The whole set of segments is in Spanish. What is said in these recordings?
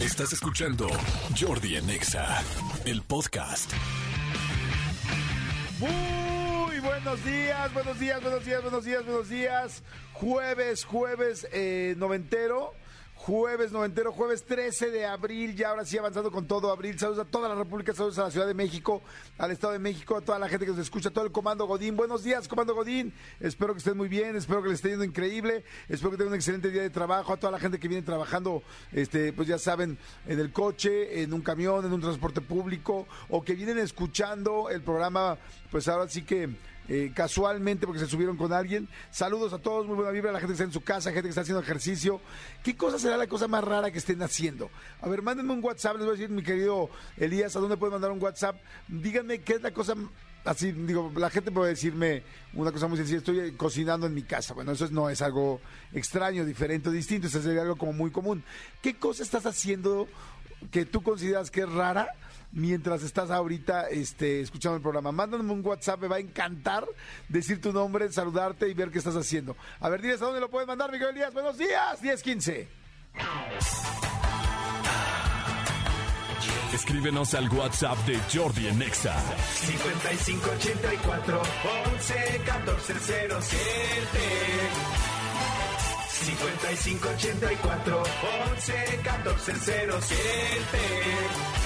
Estás escuchando Jordi en Exa, el podcast. Muy buenos días, buenos días, buenos días, buenos días, buenos días. Jueves, jueves eh, noventero. Jueves noventero, jueves 13 de abril, ya ahora sí avanzando con todo abril. Saludos a toda la República, saludos a la Ciudad de México, al Estado de México, a toda la gente que nos escucha, a todo el Comando Godín. Buenos días, Comando Godín. Espero que estén muy bien, espero que les esté yendo increíble, espero que tengan un excelente día de trabajo. A toda la gente que viene trabajando, este, pues ya saben, en el coche, en un camión, en un transporte público, o que vienen escuchando el programa, pues ahora sí que eh, casualmente porque se subieron con alguien. Saludos a todos, muy buena vibra la gente que está en su casa, gente que está haciendo ejercicio. ¿Qué cosa será la cosa más rara que estén haciendo? A ver, mándenme un WhatsApp, les voy a decir, mi querido Elías, ¿a dónde pueden mandar un WhatsApp? Díganme qué es la cosa así, digo, la gente puede decirme una cosa muy sencilla, estoy cocinando en mi casa. Bueno, eso no es algo extraño, diferente, distinto, eso sería algo como muy común. ¿Qué cosa estás haciendo que tú consideras que es rara? Mientras estás ahorita este, escuchando el programa. Mándame un WhatsApp, me va a encantar decir tu nombre, saludarte y ver qué estás haciendo. A ver, diles a dónde lo puedes mandar, Miguel Díaz. Buenos días, 1015. Escríbenos al WhatsApp de Jordi en Exa. 5584 11 14 07 5584 11 14 07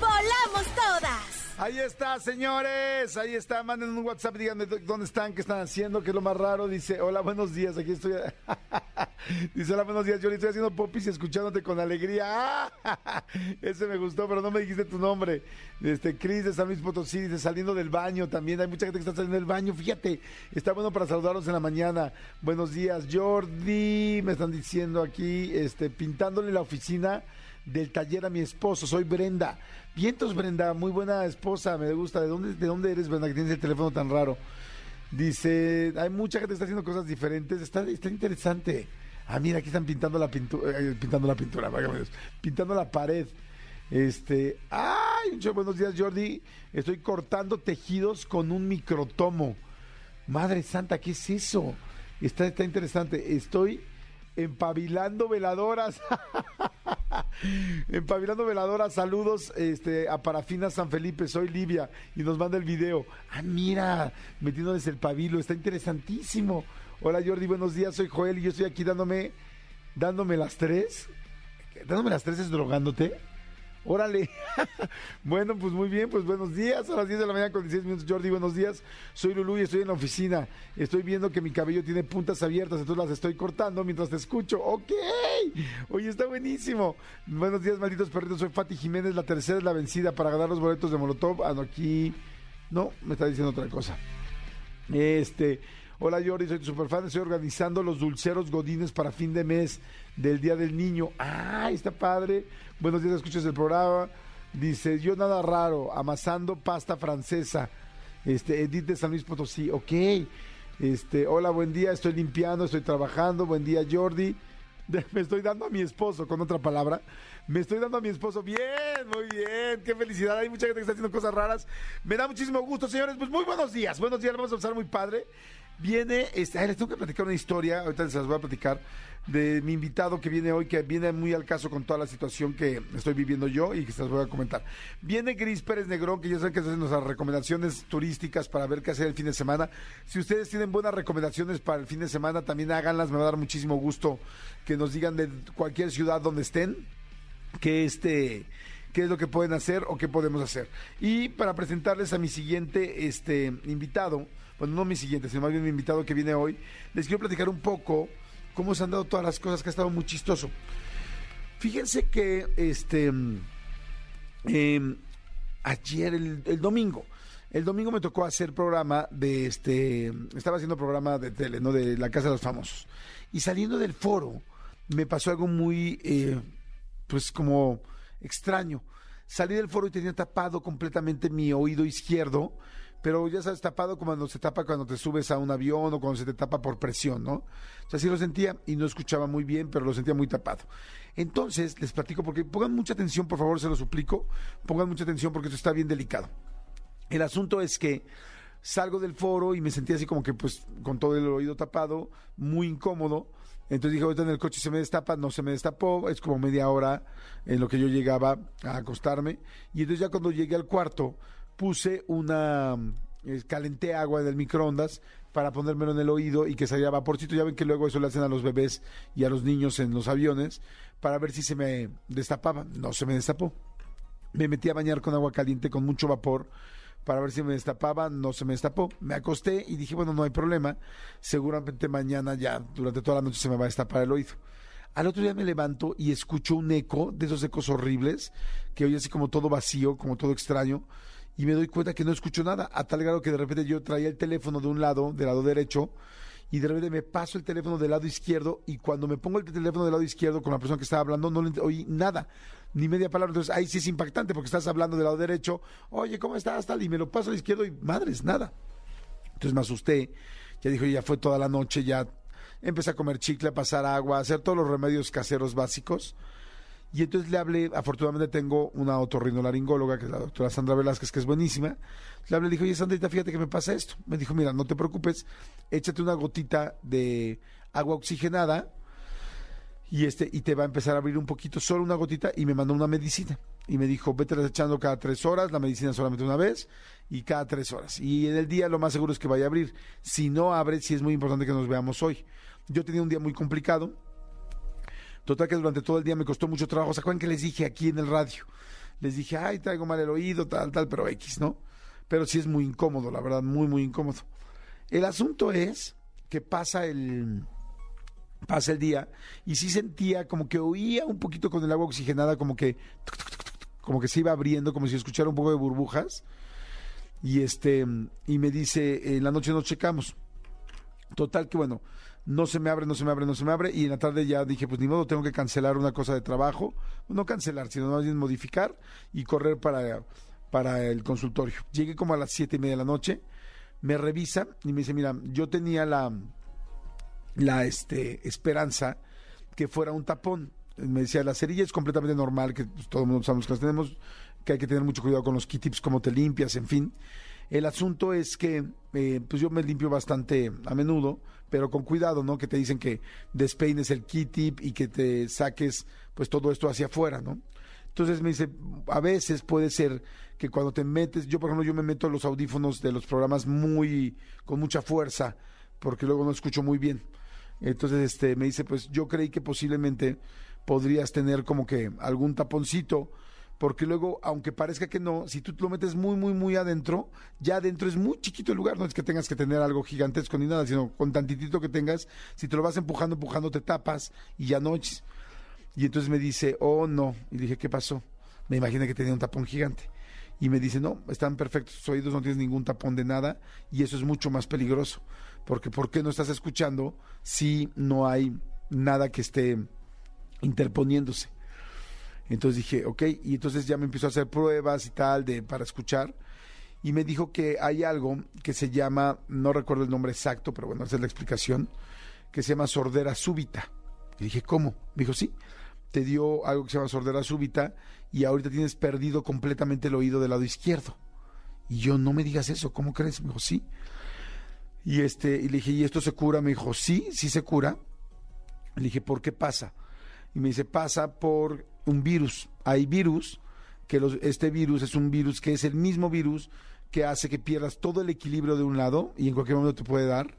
volamos todas. Ahí está, señores. Ahí está. Manden un WhatsApp. Díganme dó- dónde están, qué están haciendo, qué es lo más raro. Dice, hola, buenos días. Aquí estoy. Dice, hola, buenos días. Yo le estoy haciendo popis y escuchándote con alegría. Ese me gustó, pero no me dijiste tu nombre. Este, Cris de San Luis Potosí. Dice, saliendo del baño también. Hay mucha gente que está saliendo del baño. Fíjate, está bueno para saludarlos en la mañana. Buenos días, Jordi. Me están diciendo aquí, este, pintándole la oficina del taller a mi esposo. Soy Brenda. Vientos, Brenda, muy buena esposa, me gusta. ¿De dónde, de dónde eres, Brenda, que tienes el teléfono tan raro? Dice, hay mucha gente que está haciendo cosas diferentes. Está, está interesante. Ah, mira, aquí están pintando la pintura, pintando la pintura, pintando la pared. Este, ay, buenos días, Jordi. Estoy cortando tejidos con un microtomo. Madre santa, ¿qué es eso? Está interesante. Estoy empabilando veladoras. empabilando veladoras. Saludos este, a Parafina San Felipe. Soy Livia y nos manda el video. Ah, mira, metiéndoles el pabilo. Está interesantísimo. Hola Jordi, buenos días. Soy Joel y yo estoy aquí dándome, dándome las tres. ¿Dándome las tres es drogándote? Órale. bueno, pues muy bien, pues buenos días. A las 10 de la mañana con 16 minutos, Jordi, buenos días. Soy Lulú y estoy en la oficina. Estoy viendo que mi cabello tiene puntas abiertas, entonces las estoy cortando mientras te escucho. Ok. Oye, está buenísimo. Buenos días, malditos perritos. Soy Fati Jiménez, la tercera es la vencida para ganar los boletos de Molotov. Ah, aquí... No, me está diciendo otra cosa. Este, hola Jordi, soy tu superfan, estoy organizando los dulceros godines para fin de mes del Día del Niño. ¡Ay, está padre! Buenos días, escuchas el programa. Dice, yo nada raro, amasando pasta francesa. Este, Edith de San Luis Potosí, ok. Este, hola, buen día, estoy limpiando, estoy trabajando, buen día Jordi. me estoy dando a mi esposo, con otra palabra. Me estoy dando a mi esposo. Bien, muy bien. Qué felicidad. Hay mucha gente que está haciendo cosas raras. Me da muchísimo gusto, señores. Pues muy buenos días. Buenos días. Vamos a empezar muy padre. Viene, este, ay, les tengo que platicar una historia. Ahorita les las voy a platicar de mi invitado que viene hoy, que viene muy al caso con toda la situación que estoy viviendo yo y que se las voy a comentar. Viene Gris Pérez Negrón, que ya saben que hacen nuestras recomendaciones turísticas para ver qué hacer el fin de semana. Si ustedes tienen buenas recomendaciones para el fin de semana, también háganlas. Me va a dar muchísimo gusto que nos digan de cualquier ciudad donde estén qué este qué es lo que pueden hacer o qué podemos hacer. Y para presentarles a mi siguiente este invitado, bueno, no mi siguiente, sino más bien mi invitado que viene hoy, les quiero platicar un poco cómo se han dado todas las cosas que ha estado muy chistoso. Fíjense que este eh, ayer, el, el domingo, el domingo me tocó hacer programa de este, estaba haciendo programa de tele, ¿no? De la Casa de los Famosos. Y saliendo del foro, me pasó algo muy, eh, pues como extraño. Salí del foro y tenía tapado completamente mi oído izquierdo, pero ya sabes, tapado como cuando se tapa cuando te subes a un avión o cuando se te tapa por presión, ¿no? O sea, sí lo sentía y no escuchaba muy bien, pero lo sentía muy tapado. Entonces, les platico porque pongan mucha atención, por favor, se lo suplico, pongan mucha atención porque esto está bien delicado. El asunto es que salgo del foro y me sentía así como que pues con todo el oído tapado, muy incómodo. Entonces dije, ahorita en el coche se me destapa, no se me destapó, es como media hora en lo que yo llegaba a acostarme. Y entonces ya cuando llegué al cuarto, puse una, eh, calenté agua del microondas para ponérmelo en el oído y que saliera vaporcito. Ya ven que luego eso le hacen a los bebés y a los niños en los aviones para ver si se me destapaba. No se me destapó. Me metí a bañar con agua caliente con mucho vapor para ver si me destapaba, no se me destapó. Me acosté y dije, bueno, no hay problema. Seguramente mañana ya, durante toda la noche, se me va a destapar el oído. Al otro día me levanto y escucho un eco, de esos ecos horribles, que oye así como todo vacío, como todo extraño, y me doy cuenta que no escucho nada, a tal grado que de repente yo traía el teléfono de un lado, del lado derecho, y de repente me paso el teléfono del lado izquierdo, y cuando me pongo el teléfono del lado izquierdo con la persona que estaba hablando, no le oí nada, ni media palabra. Entonces ahí sí es impactante porque estás hablando del lado derecho, oye, ¿cómo estás? Tal, y me lo paso al izquierdo y madres, nada. Entonces me asusté, ya dijo, ya fue toda la noche, ya empecé a comer chicle, a pasar agua, a hacer todos los remedios caseros básicos. Y entonces le hablé, afortunadamente tengo una otorrinolaringóloga, que es la doctora Sandra Velázquez, que es buenísima. Le hablé, le dije, oye Sandrita, fíjate que me pasa esto. Me dijo, mira, no te preocupes, échate una gotita de agua oxigenada y este y te va a empezar a abrir un poquito, solo una gotita, y me mandó una medicina. Y me dijo, vete echando cada tres horas, la medicina solamente una vez, y cada tres horas. Y en el día lo más seguro es que vaya a abrir. Si no abre, sí es muy importante que nos veamos hoy. Yo tenía un día muy complicado. Total que durante todo el día me costó mucho trabajo. ¿Se acuerdan que les dije aquí en el radio? Les dije, ay, traigo mal el oído, tal, tal, pero X, ¿no? Pero sí es muy incómodo, la verdad, muy, muy incómodo. El asunto es que pasa el, pasa el día y sí sentía como que oía un poquito con el agua oxigenada, como que, como que se iba abriendo, como si escuchara un poco de burbujas. Y este, y me dice, en la noche nos checamos. Total que bueno, no se me abre, no se me abre, no se me abre. Y en la tarde ya dije, pues ni modo, tengo que cancelar una cosa de trabajo. No cancelar, sino más bien modificar y correr para, para el consultorio. Llegué como a las siete y media de la noche, me revisa y me dice, mira, yo tenía la, la este, esperanza que fuera un tapón. Me decía, la cerilla es completamente normal, que pues, todo el mundo sabemos que las tenemos, que hay que tener mucho cuidado con los key-tips, cómo te limpias, en fin. El asunto es que, eh, pues yo me limpio bastante a menudo, pero con cuidado, ¿no? Que te dicen que despeines el key tip y que te saques, pues todo esto hacia afuera, ¿no? Entonces me dice, a veces puede ser que cuando te metes, yo por ejemplo, yo me meto los audífonos de los programas muy, con mucha fuerza, porque luego no escucho muy bien. Entonces, este, me dice, pues yo creí que posiblemente podrías tener como que algún taponcito, porque luego, aunque parezca que no, si tú te lo metes muy, muy, muy adentro, ya adentro es muy chiquito el lugar, no es que tengas que tener algo gigantesco ni nada, sino con tantitito que tengas, si te lo vas empujando, empujando, te tapas y ya no. Y entonces me dice, oh no, y dije, ¿qué pasó? Me imaginé que tenía un tapón gigante. Y me dice, no, están perfectos tus oídos, no tienes ningún tapón de nada, y eso es mucho más peligroso, porque ¿por qué no estás escuchando si no hay nada que esté interponiéndose? Entonces dije, ok, y entonces ya me empezó a hacer pruebas y tal de para escuchar. Y me dijo que hay algo que se llama, no recuerdo el nombre exacto, pero bueno, esa es la explicación, que se llama sordera súbita. Y dije, ¿cómo? Me dijo, sí, te dio algo que se llama sordera súbita y ahorita tienes perdido completamente el oído del lado izquierdo. Y yo, no me digas eso, ¿cómo crees? Me dijo, sí. Y, este, y le dije, ¿y esto se cura? Me dijo, sí, sí se cura. Le dije, ¿por qué pasa? Y me dice, pasa por un virus. Hay virus, que los, este virus es un virus que es el mismo virus que hace que pierdas todo el equilibrio de un lado y en cualquier momento te puede dar.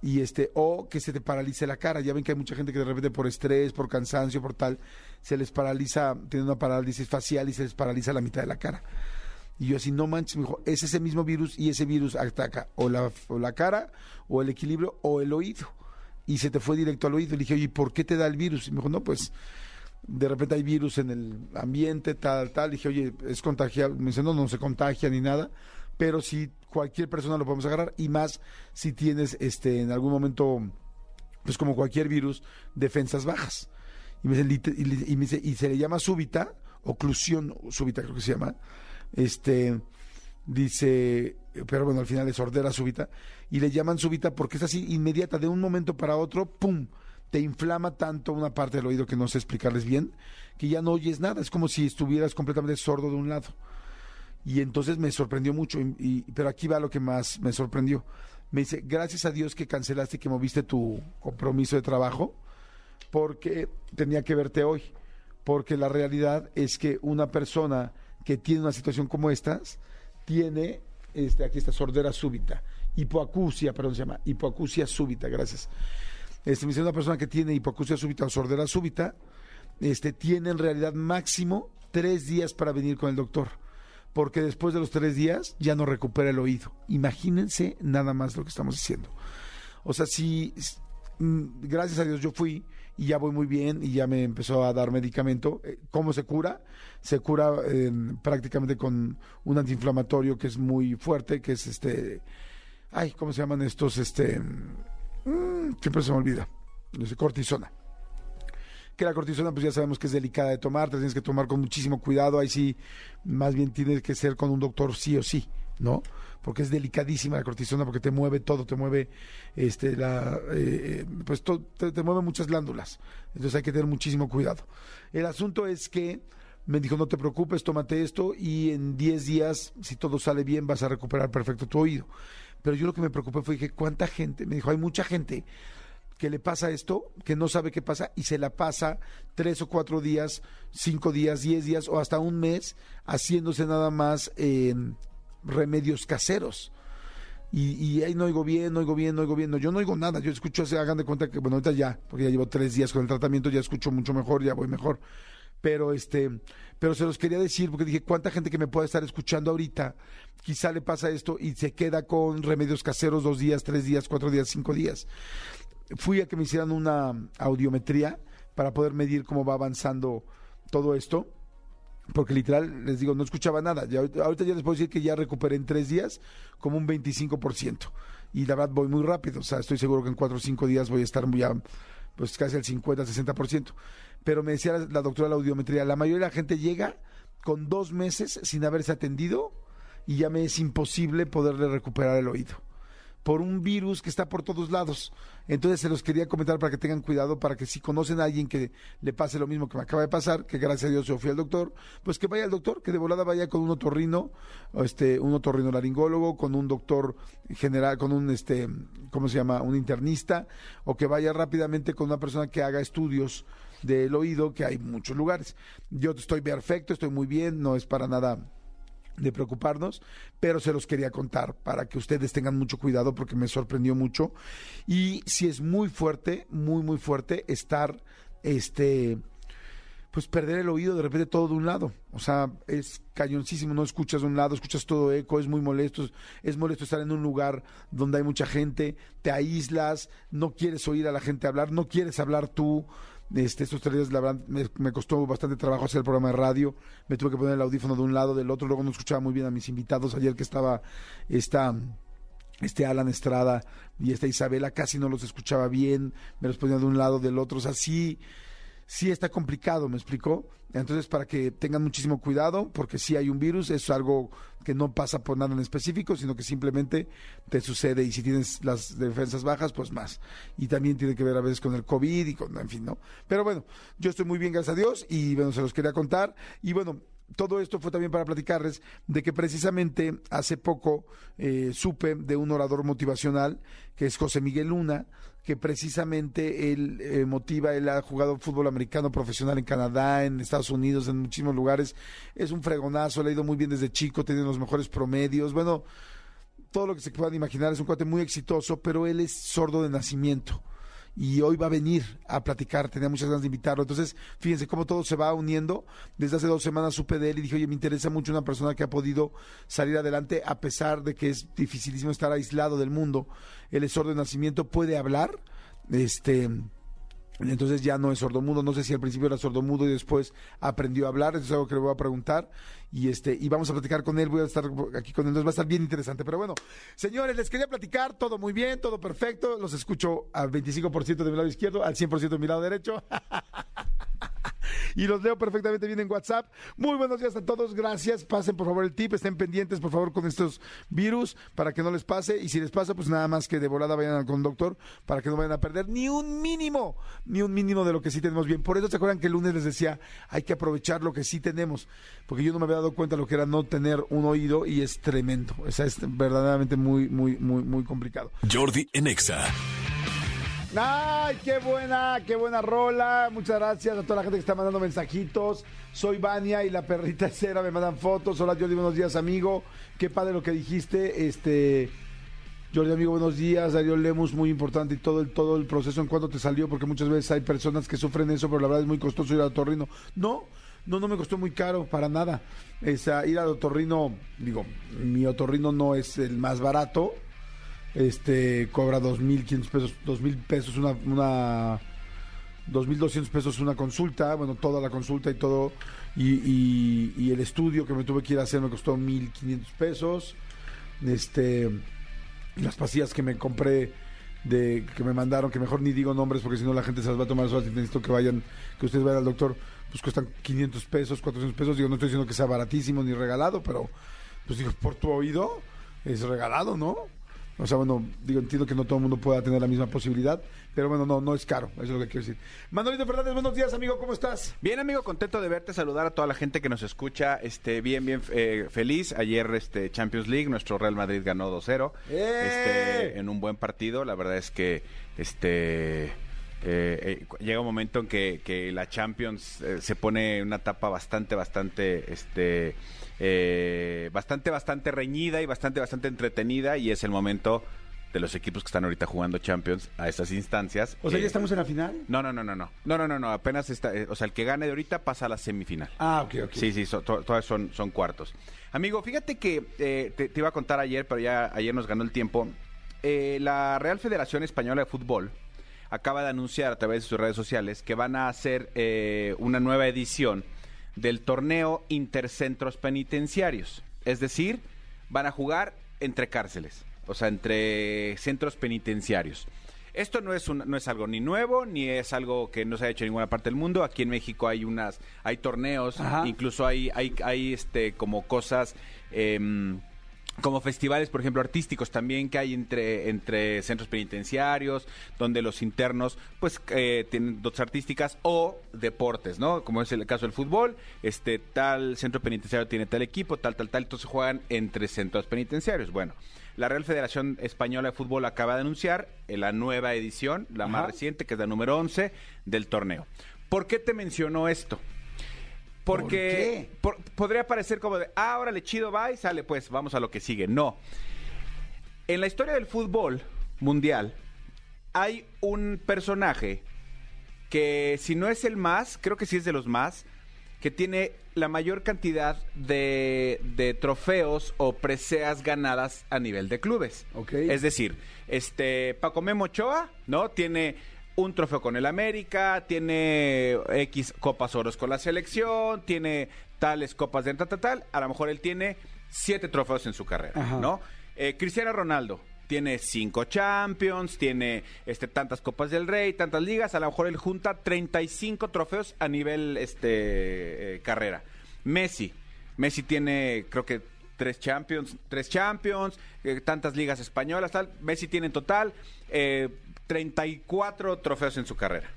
Y este, o que se te paralice la cara. Ya ven que hay mucha gente que de repente por estrés, por cansancio, por tal, se les paraliza, tiene una parálisis facial y se les paraliza la mitad de la cara. Y yo así, no manches, me dijo, es ese mismo virus y ese virus ataca o la, o la cara, o el equilibrio, o el oído. Y se te fue directo al oído. Le dije, oye, ¿y por qué te da el virus? Y me dijo, no, pues de repente hay virus en el ambiente, tal, tal. Le dije, oye, es contagiado. Me dice, no, no se contagia ni nada, pero sí cualquier persona lo podemos agarrar y más si tienes este en algún momento, pues como cualquier virus, defensas bajas. Y me dice, y, y me dice, y se le llama súbita, oclusión súbita creo que se llama. Este dice, pero bueno, al final es sordera súbita, y le llaman súbita porque es así inmediata, de un momento para otro, ¡pum! Te inflama tanto una parte del oído que no sé explicarles bien, que ya no oyes nada, es como si estuvieras completamente sordo de un lado. Y entonces me sorprendió mucho, y, pero aquí va lo que más me sorprendió. Me dice, gracias a Dios que cancelaste y que moviste tu compromiso de trabajo, porque tenía que verte hoy. Porque la realidad es que una persona que tiene una situación como estas, tiene, este, aquí está, sordera súbita, hipoacusia, perdón, se llama, hipoacusia súbita, gracias. Este, me dice una persona que tiene hipoacusia súbita o sordera súbita, este, tiene en realidad máximo tres días para venir con el doctor, porque después de los tres días ya no recupera el oído. Imagínense nada más lo que estamos diciendo. O sea, si mm, gracias a Dios yo fui y ya voy muy bien y ya me empezó a dar medicamento. Eh, ¿Cómo se cura? Se cura eh, prácticamente con un antiinflamatorio que es muy fuerte, que es este, ay, ¿cómo se llaman estos? Este, mm, siempre se me olvida, cortisona que la cortisona pues ya sabemos que es delicada de tomar, te tienes que tomar con muchísimo cuidado, ahí sí, más bien tienes que ser con un doctor sí o sí, ¿no? Porque es delicadísima la cortisona porque te mueve todo, te mueve, este, la, eh, pues to- te, te mueve muchas glándulas, entonces hay que tener muchísimo cuidado. El asunto es que me dijo, no te preocupes, tómate esto y en 10 días, si todo sale bien, vas a recuperar perfecto tu oído. Pero yo lo que me preocupé fue que cuánta gente, me dijo, hay mucha gente que le pasa esto, que no sabe qué pasa y se la pasa tres o cuatro días, cinco días, diez días o hasta un mes haciéndose nada más eh, remedios caseros. Y, ahí no oigo bien, no oigo bien, no oigo bien. No, yo no oigo nada. Yo escucho, hagan de cuenta que, bueno, ahorita ya, porque ya llevo tres días con el tratamiento, ya escucho mucho mejor, ya voy mejor. Pero este, pero se los quería decir porque dije, ¿cuánta gente que me puede estar escuchando ahorita quizá le pasa esto y se queda con remedios caseros dos días, tres días, cuatro días, cinco días? fui a que me hicieran una audiometría para poder medir cómo va avanzando todo esto. Porque literal, les digo, no escuchaba nada. Ya, ahorita ya les puedo decir que ya recuperé en tres días como un 25%. Y la verdad voy muy rápido. O sea, estoy seguro que en cuatro o cinco días voy a estar ya pues casi al 50, 60%. Pero me decía la, la doctora de la audiometría, la mayoría de la gente llega con dos meses sin haberse atendido y ya me es imposible poderle recuperar el oído por un virus que está por todos lados. Entonces se los quería comentar para que tengan cuidado, para que si conocen a alguien que le pase lo mismo que me acaba de pasar, que gracias a Dios yo fui al doctor, pues que vaya al doctor, que de volada vaya con un otorrino, este, un otorrino laringólogo, con un doctor general, con un este, ¿cómo se llama? un internista, o que vaya rápidamente con una persona que haga estudios del oído, que hay muchos lugares. Yo estoy perfecto, estoy muy bien, no es para nada de preocuparnos, pero se los quería contar para que ustedes tengan mucho cuidado porque me sorprendió mucho. Y si es muy fuerte, muy muy fuerte estar este pues perder el oído de repente todo de un lado, o sea, es cañoncísimo, no escuchas de un lado, escuchas todo eco, es muy molesto, es- es molesto estar en un lugar donde hay mucha gente, te aíslas, no quieres oír a la gente hablar, no quieres hablar tú, este, estos tres días, la verdad, me, me costó bastante trabajo hacer el programa de radio. Me tuve que poner el audífono de un lado, del otro. Luego no escuchaba muy bien a mis invitados. Ayer que estaba esta, este Alan Estrada y esta Isabela, casi no los escuchaba bien. Me los ponía de un lado, del otro. O sea, sí, sí está complicado, ¿me explicó? Entonces, para que tengan muchísimo cuidado, porque sí hay un virus, es algo que no pasa por nada en específico, sino que simplemente te sucede y si tienes las defensas bajas, pues más. Y también tiene que ver a veces con el COVID y con, en fin, ¿no? Pero bueno, yo estoy muy bien, gracias a Dios, y bueno, se los quería contar. Y bueno, todo esto fue también para platicarles de que precisamente hace poco eh, supe de un orador motivacional que es José Miguel Luna, que precisamente él eh, motiva, él ha jugado fútbol americano profesional en Canadá, en Estados Unidos, en muchísimos lugares, es un fregonazo, le ha ido muy bien desde chico, tiene los mejores promedios, bueno, todo lo que se puedan imaginar, es un cuate muy exitoso, pero él es sordo de nacimiento y hoy va a venir a platicar, tenía muchas ganas de invitarlo. Entonces, fíjense cómo todo se va uniendo. Desde hace dos semanas supe de él y dije, oye, me interesa mucho una persona que ha podido salir adelante a pesar de que es dificilísimo estar aislado del mundo. Él es de nacimiento, puede hablar, este... Entonces ya no es sordomudo, no sé si al principio era sordomudo y después aprendió a hablar, eso es algo que le voy a preguntar. Y este y vamos a platicar con él, voy a estar aquí con él, nos va a estar bien interesante, pero bueno, señores, les quería platicar, todo muy bien, todo perfecto, los escucho al 25% de mi lado izquierdo, al 100% de mi lado derecho. y los leo perfectamente bien en WhatsApp. Muy buenos días a todos, gracias. Pasen por favor el tip, estén pendientes por favor con estos virus para que no les pase y si les pasa pues nada más que de volada vayan al conductor para que no vayan a perder ni un mínimo, ni un mínimo de lo que sí tenemos bien. Por eso se acuerdan que el lunes les decía, hay que aprovechar lo que sí tenemos, porque yo no me había dado cuenta lo que era no tener un oído y es tremendo. O sea, es verdaderamente muy, muy, muy, muy complicado. Jordi en Exa. Ay, qué buena, qué buena rola. Muchas gracias a toda la gente que está mandando mensajitos. Soy Vania y la perrita cera me mandan fotos. Hola Jordi, buenos días, amigo. Qué padre lo que dijiste. Este Jordi, amigo, buenos días. Darío Lemus, muy importante y todo el todo el proceso en cuanto te salió, porque muchas veces hay personas que sufren eso, pero la verdad es muy costoso ir al otorrino. No, no, no me costó muy caro para nada. Esa, ir al otorrino, digo, mi otorrino no es el más barato este cobra 2.500 pesos, 2.000 pesos una, una 2.200 pesos una consulta, bueno, toda la consulta y todo, y, y, y el estudio que me tuve que ir a hacer me costó 1.500 pesos, este, las pastillas que me compré, de que me mandaron, que mejor ni digo nombres porque si no la gente se las va a tomar solas y necesito que vayan, que ustedes vayan al doctor, pues cuestan 500 pesos, 400 pesos, digo, no estoy diciendo que sea baratísimo ni regalado, pero pues digo, por tu oído es regalado, ¿no? O sea, bueno, digo, entiendo que no todo el mundo pueda tener la misma posibilidad, pero bueno, no, no es caro, eso es lo que quiero decir. Manolito Fernández, buenos días, amigo, ¿cómo estás? Bien, amigo, contento de verte, saludar a toda la gente que nos escucha, este, bien, bien eh, feliz. Ayer, este, Champions League, nuestro Real Madrid ganó 2-0, ¡Eh! este, en un buen partido. La verdad es que, este, eh, eh, llega un momento en que, que la Champions eh, se pone una etapa bastante, bastante, este, eh, bastante, bastante reñida y bastante, bastante entretenida y es el momento de los equipos que están ahorita jugando Champions a estas instancias. O sea, ¿ya estamos en la final? no, no, no, no, no, no, no, no, no, apenas está, o sea, el que gane de ahorita pasa a la semifinal. Ah, ok, ok. Sí, sí, so- to- todas son, son cuartos. Amigo, fíjate que eh, te, te iba a contar ayer, pero ya ayer nos ganó el tiempo. Eh, la Real Federación Española de Fútbol acaba de anunciar a través de sus redes sociales que van a hacer eh, una nueva edición del torneo Intercentros Penitenciarios. Es decir, van a jugar entre cárceles, o sea, entre centros penitenciarios. Esto no es, un- no es algo ni nuevo, ni es algo que no se ha hecho en ninguna parte del mundo. Aquí en México hay unas, hay torneos, Ajá. incluso hay, hay, hay este como cosas em, como festivales, por ejemplo, artísticos también que hay entre, entre centros penitenciarios, donde los internos pues eh, tienen dotes artísticas o deportes, ¿no? Como es el caso del fútbol, este tal centro penitenciario tiene tal equipo, tal, tal, tal, entonces juegan entre centros penitenciarios. Bueno, la Real Federación Española de Fútbol acaba de anunciar la nueva edición, la más reciente, que es la número 11 del torneo. ¿Por qué te menciono esto? Porque por- podría parecer como de, ah, órale, chido, va y sale, pues vamos a lo que sigue. No. En la historia del fútbol mundial hay un personaje que si no es el más, creo que sí es de los más, que tiene la mayor cantidad de, de trofeos o preseas ganadas a nivel de clubes. Es decir, este Paco Memo Ochoa, ¿no? Tiene un trofeo con el América, tiene X copas oros con la selección, tiene tales copas de tal, tal, tal. A lo mejor él tiene siete trofeos en su carrera, Ajá. ¿no? Eh, Cristiano Ronaldo tiene cinco Champions, tiene este, tantas Copas del Rey, tantas ligas, a lo mejor él junta 35 trofeos a nivel este, eh, carrera. Messi, Messi tiene creo que tres Champions, tres Champions, eh, tantas ligas españolas, tal. Messi tiene en total eh, 34 trofeos en su carrera.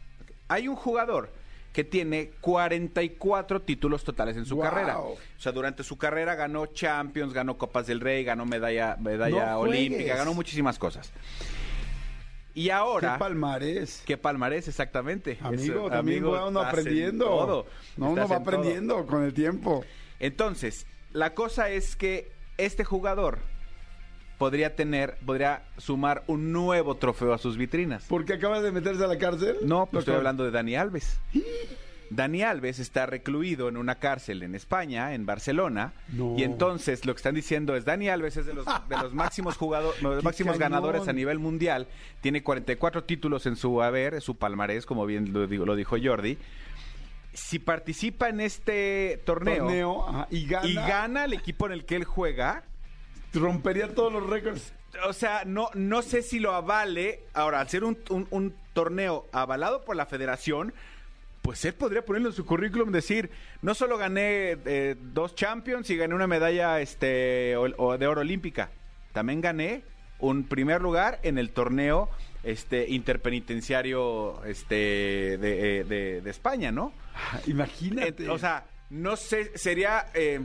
Hay un jugador que tiene 44 títulos totales en su Wow. carrera. O sea, durante su carrera ganó Champions, ganó Copas del Rey, ganó medalla, medalla No olímpica, juegues. ganó muchísimas cosas. Y ahora... Qué palmarés. ¿Qué palmarés, exactamente? Amigo, Eso, también amigo, va uno aprendiendo. todo. No, uno va todo. aprendiendo con el tiempo. Entonces, la cosa es que este jugador podría tener, podría sumar un nuevo trofeo a sus vitrinas. ¿Porque acaba de meterse a la cárcel? No, pues estoy hablando de Dani Alves. Dani Alves está recluido en una cárcel en España, en Barcelona, No. y entonces lo que están diciendo es Dani Alves es de los, de los máximos jugadores, los ¡Qué máximos cañón! ganadores a nivel mundial, tiene 44 títulos en su haber, su palmarés, como bien lo, digo- lo dijo Jordi. Si participa en este torneo, Torneo, ajá, y gana. y gana el equipo en el que él juega, Rompería todos los récords. o sea, no, no sé si lo avale. Ahora, al ser un, un- un torneo avalado por la federación, pues él podría ponerlo en su currículum, decir, no solo gané eh, dos Champions y gané una medalla este, o- o de oro olímpica, también gané un primer lugar en el torneo este interpenitenciario este de, eh, de- de España, ¿no? Imagínate. Eh, o sea, no sé, sería. eh,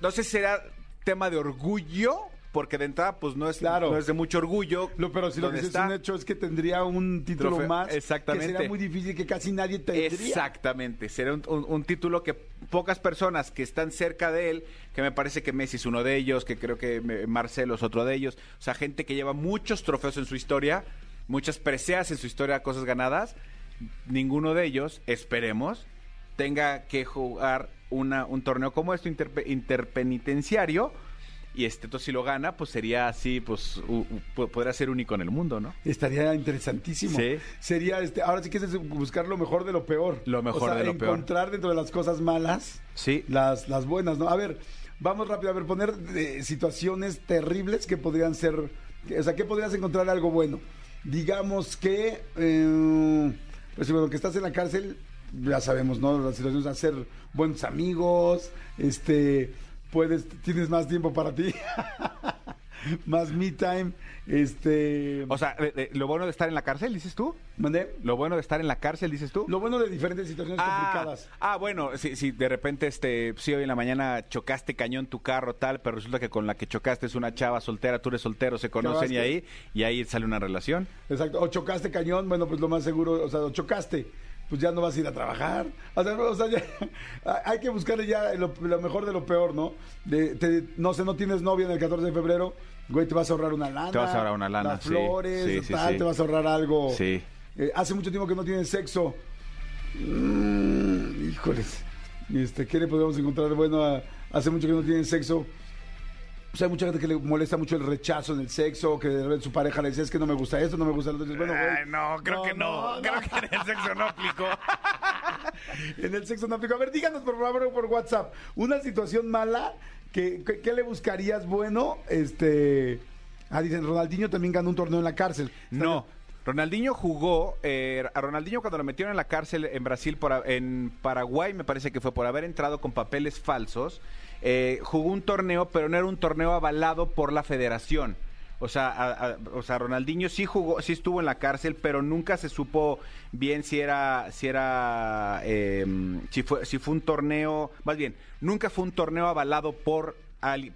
no sé si será tema de orgullo, porque de entrada, pues no es, Claro. no es de mucho orgullo. Lo- pero si lo que es un hecho es que tendría un título Trofeo, más. exactamente. Que sería muy difícil que casi nadie tendría. Exactamente, será un, un- un título que pocas personas que están cerca de él, que me parece que Messi es uno de ellos, que creo que Marcelo es otro de ellos, o sea, gente que lleva muchos trofeos en su historia, muchas preseas en su historia, cosas ganadas, ninguno de ellos, esperemos, tenga que jugar una, un torneo como esto, interpe- interpenitenciario, y este, entonces si lo gana, pues sería así, pues u- u- po- podría ser único en el mundo, ¿no? Estaría interesantísimo. Sí. Sería este, ahora sí que es buscar lo mejor de lo peor. Lo mejor O sea, de lo peor. encontrar dentro de las cosas malas Sí. las, las buenas, ¿no? A ver, vamos rápido a ver, poner eh, situaciones terribles que podrían ser, que- o sea, ¿qué podrías encontrar algo bueno? Digamos que, eh, pues bueno, que estás en la cárcel, ya sabemos, ¿no? Las situaciones hacer buenos amigos, este, puedes, tienes más tiempo para ti, más me time, este, O sea, de- de- lo bueno de estar en la cárcel, dices tú. ¿mandé? Lo bueno de estar en la cárcel, dices tú. Lo bueno de diferentes situaciones Ah, complicadas. ah, bueno, si, si de repente, este, si hoy en la mañana chocaste cañón tu carro, tal, pero resulta que con la que chocaste es una chava soltera, tú eres soltero, se conocen y ahí, y ahí sale una relación. Exacto. O chocaste cañón, bueno, pues lo más seguro, o sea, o chocaste, pues ya no vas a ir a trabajar. O sea, o sea, ya- hay que buscarle ya lo, lo mejor de lo peor, ¿no? De, te- no sé, no tienes novia en el 14 de febrero, güey, te vas a ahorrar una lana. Te vas a ahorrar una lana, Las sí, flores, sí, sí, tal, te vas a ahorrar algo. Sí. Eh, hace mucho tiempo que no tienes sexo. Mm, híjoles. Este, ¿Qué le podemos encontrar? Bueno, hace mucho que no tienen sexo. Pues hay mucha gente que le molesta mucho el rechazo en el sexo, que de repente su pareja le dice, es que no me gusta esto, no me gusta lo otro. Bueno, güey, no, creo que no. Creo que en el sexo no aplicó. en el sexo no aplica. A ver, díganos por favor por WhatsApp, una situación mala, que, que- ¿qué le buscarías bueno? Este, ah, dicen, Ronaldinho también ganó un torneo en la cárcel. No. Ronaldinho jugó, eh, a Ronaldinho cuando lo metieron en la cárcel en Brasil, por, en Paraguay me parece que fue por haber entrado con papeles falsos, eh, jugó un torneo, pero no era un torneo avalado por la federación. O sea, a- a- o sea, Ronaldinho sí jugó, sí estuvo en la cárcel, pero nunca se supo bien si era, si era, eh, si fue, si fue un torneo, más bien, nunca fue un torneo avalado por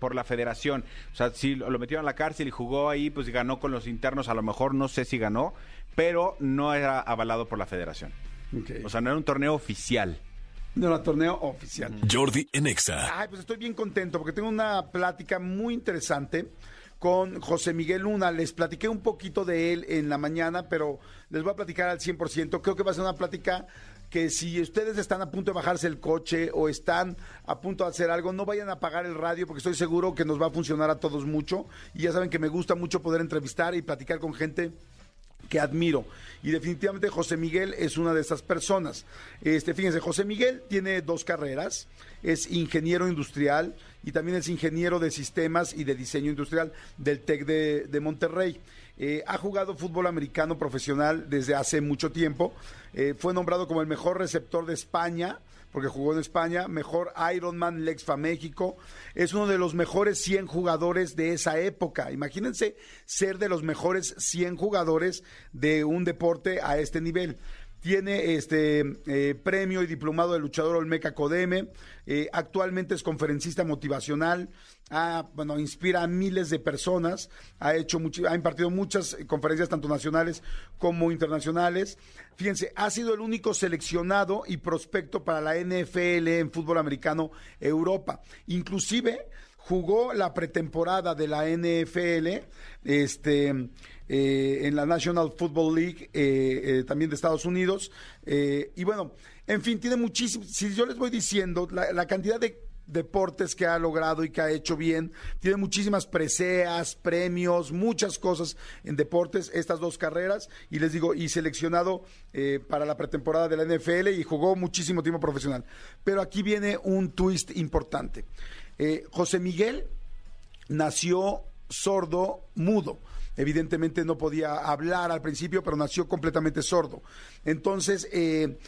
por la federación. O sea, si lo metieron a la cárcel y jugó ahí, pues ganó con los internos, a lo mejor no sé si ganó, pero no era avalado por la federación. O sea, no era un torneo oficial. No era torneo oficial. Jordi en Exa. Ay, pues estoy bien contento porque tengo una plática muy interesante con José Miguel Luna. Les platiqué un poquito de él en la mañana, pero les voy a platicar al 100%. Creo que va a ser una plática que si ustedes están a punto de bajarse el coche o están a punto de hacer algo, no vayan a apagar el radio porque estoy seguro que nos va a funcionar a todos mucho. Y ya saben que me gusta mucho poder entrevistar y platicar con gente que admiro. Y definitivamente José Miguel es una de esas personas. Este, fíjense, José Miguel tiene dos carreras, es ingeniero industrial y también es ingeniero de sistemas y de diseño industrial del TEC de, Monterrey. Eh, ha jugado fútbol americano profesional desde hace mucho tiempo. Eh, fue nombrado como el mejor receptor de España, porque jugó en España, mejor Ironman Lexfa México. Es uno de los mejores 100 jugadores de esa época. Imagínense ser de los mejores 100 jugadores de un deporte a este nivel. Tiene este eh, premio y diplomado de luchador Olmeca Codeme. Eh, actualmente es conferencista motivacional. Ha, bueno, inspira a miles de personas. Ha hecho muchi- ha impartido muchas conferencias tanto nacionales como internacionales. Fíjense, ha sido el único seleccionado y prospecto para la NFL en fútbol americano Europa. Inclusive jugó la pretemporada de la NFL este, eh, en la National Football League, eh, eh, también de Estados Unidos. eh, y bueno, en fin, tiene muchísimo. Si yo les voy diciendo la, cantidad de deportes que ha logrado y que ha hecho bien, tiene muchísimas preseas, premios, muchas cosas en deportes, estas dos carreras, y les digo, y seleccionado eh, para la pretemporada de la NFL y jugó muchísimo tiempo profesional. Pero aquí viene un twist importante. José Miguel nació sordo, mudo. Evidentemente no podía hablar al principio, pero nació completamente sordo. Entonces, eh,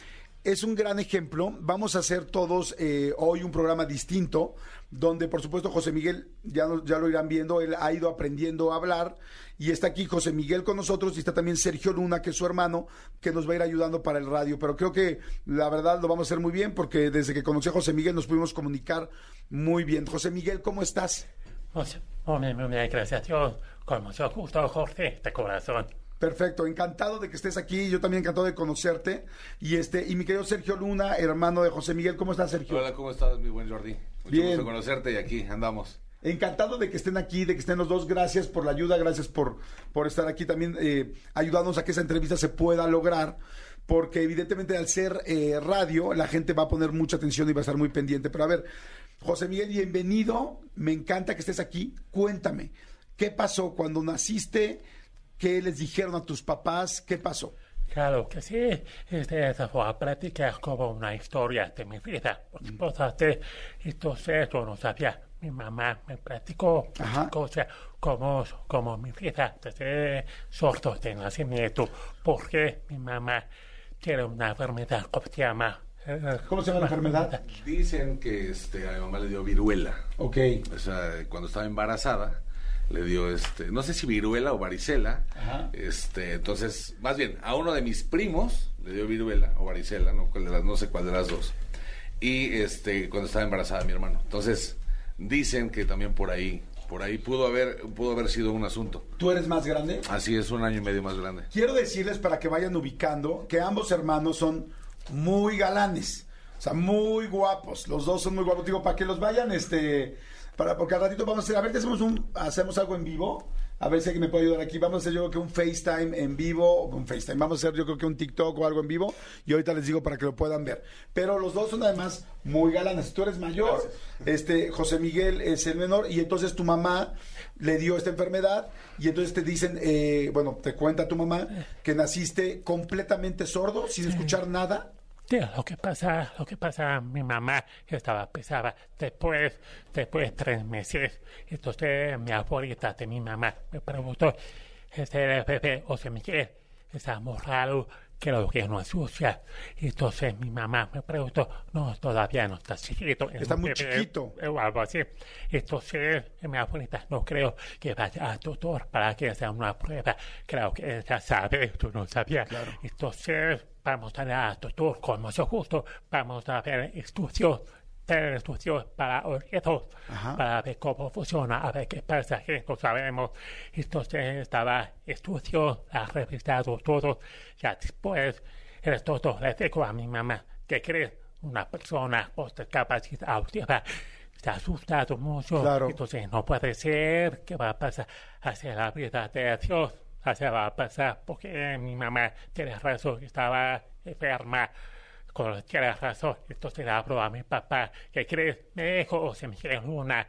es un gran ejemplo. Vamos a hacer todos eh, hoy un programa distinto, donde por supuesto José Miguel, ya, ya lo irán viendo, él ha ido aprendiendo a hablar y está aquí José Miguel con nosotros y está también Sergio Luna, que es su hermano, que nos va a ir ayudando para el radio. Pero creo que la verdad lo vamos a hacer muy bien porque desde que conocí a José Miguel nos pudimos comunicar muy bien. José Miguel, ¿cómo estás? Bien, gracias Dios. Con mucho gusto, Jorge, de corazón. Perfecto, encantado de que estés aquí, yo también encantado de conocerte. Y este, y mi querido Sergio Luna, hermano de José Miguel, ¿cómo estás, Sergio? Hola, ¿cómo estás, mi buen Jordi? Mucho Bien. gusto conocerte y aquí andamos. Encantado de que estén aquí, de que estén los dos. Gracias por la ayuda, gracias por, por estar aquí también eh, ayudándonos a que esa entrevista se pueda lograr. Porque evidentemente al ser eh, radio, la gente va a poner mucha atención y va a estar muy pendiente. Pero a ver, José Miguel, bienvenido. Me encanta que estés aquí. Cuéntame, ¿qué pasó cuando naciste? ¿Qué les dijeron a tus papás? ¿Qué pasó? Claro que sí, este, esa fue a platicar como una historia de mi vida. Por supuesto, de- entonces yo no sabía. Mi mamá me platicó cosas como, como mi vida desde sordo de nacimiento, porque mi mamá tiene una enfermedad que se llama... ¿Cómo se llama la enfermedad? Dicen que este, a mi mamá le dio viruela. Ok. O sea, cuando estaba embarazada, le dio, este, no sé si viruela o varicela. Ajá. Este, entonces, más bien, a uno de mis primos le dio viruela o varicela, no, cuál de las, no sé cuál de las dos. Y este, cuando estaba embarazada mi hermano. Entonces, dicen que también por ahí, por ahí pudo haber, pudo haber sido un asunto. ¿Tú eres más grande? Así es, un año y medio más grande. Quiero decirles para que vayan ubicando que ambos hermanos son muy galanes, o sea, muy guapos. Los dos son muy guapos. Digo, para que los vayan, este, para porque al ratito vamos a hacer, a ver, hacemos un, hacemos algo en vivo. A ver si alguien me puede ayudar aquí. Vamos a hacer yo creo que un FaceTime en vivo, o un FaceTime. Vamos a hacer yo creo que un TikTok o algo en vivo. Y ahorita les digo para que lo puedan ver. Pero los dos son además muy galanes. Tú eres mayor, este José Miguel es el menor y entonces tu mamá le dio esta enfermedad y entonces te dicen, eh, bueno, te cuenta tu mamá que naciste completamente sordo, sin escuchar nada. Lo que pasa, lo que pasa, mi mamá estaba pesada después, después de tres meses. Entonces mi abuelita de mi mamá me preguntó, este bebé, o sea, Miguel, está muy raro, creo que no es sucia. Entonces mi mamá me preguntó, no, todavía no está chiquito. es Está muy bebé", chiquito. O algo así. Entonces mi abuelita no creo que vaya al doctor para que sea una prueba. Creo que ella sabe, tú no sabías. Entonces vamos a al doctor con mucho gusto. Vamos a ver estudios, ver estudios para oídos, Ajá. para ver cómo funciona, a ver qué pasa, que no sabemos. Entonces estaba estudio, ha revisado todo. Ya después el doctor le dijo a mi mamá que cree una persona con discapacidad auditiva se ha asustado mucho. Claro. Entonces no puede ser que va a pasar hacia la vida de Dios. Así va a pasar porque mi mamá tiene razón, estaba enferma. Con tiene razón. Entonces le hablo a mi papá que cree, me dijo, o se me quiere una,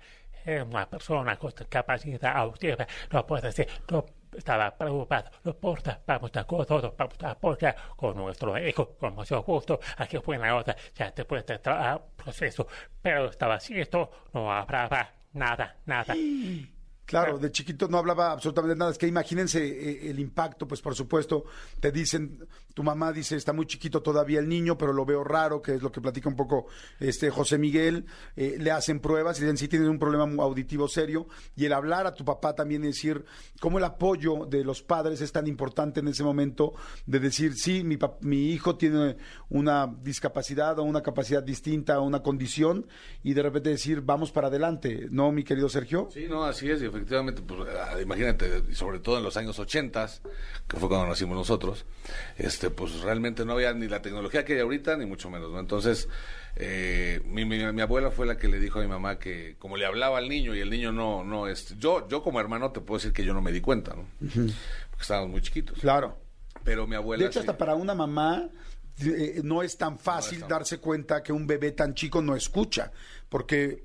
una persona con discapacidad auditiva. No puede ser, no estaba preocupado. No importa, vamos a con todo, vamos a apoyar con nuestro hijo, con mucho gusto, a que fue la otra, ya después del tra- proceso. Pero estaba cierto, no hablaba nada, nada. Claro, de chiquito no hablaba absolutamente nada. Es que imagínense eh, el impacto, pues por supuesto, te dicen, tu mamá dice, está muy chiquito todavía el niño, pero lo veo raro, que es lo que platica un poco este José Miguel. Eh, le hacen pruebas y dicen, sí tienes un problema auditivo serio. Y el hablar a tu papá también decir, cómo el apoyo de los padres es tan importante en ese momento de decir, sí, mi, mi hijo tiene una discapacidad o una capacidad distinta o una condición, y de repente decir, vamos para adelante, ¿no, mi querido Sergio? Sí, no, así es, y efectivamente, pues, ah, imagínate, sobre todo en los años 80, que fue cuando nacimos nosotros, este, pues realmente no había ni la tecnología que hay ahorita, ni mucho menos, ¿no? Entonces, eh, mi, mi, mi abuela fue la que le dijo a mi mamá que, como le hablaba al niño, y el niño no, no, este, yo, yo como hermano te puedo decir que yo no me di cuenta, ¿no? Porque estábamos muy chiquitos. Claro. Pero mi abuela... De hecho, sí. hasta para una mamá eh, no es tan fácil tan- darse cuenta que un bebé tan chico no escucha, porque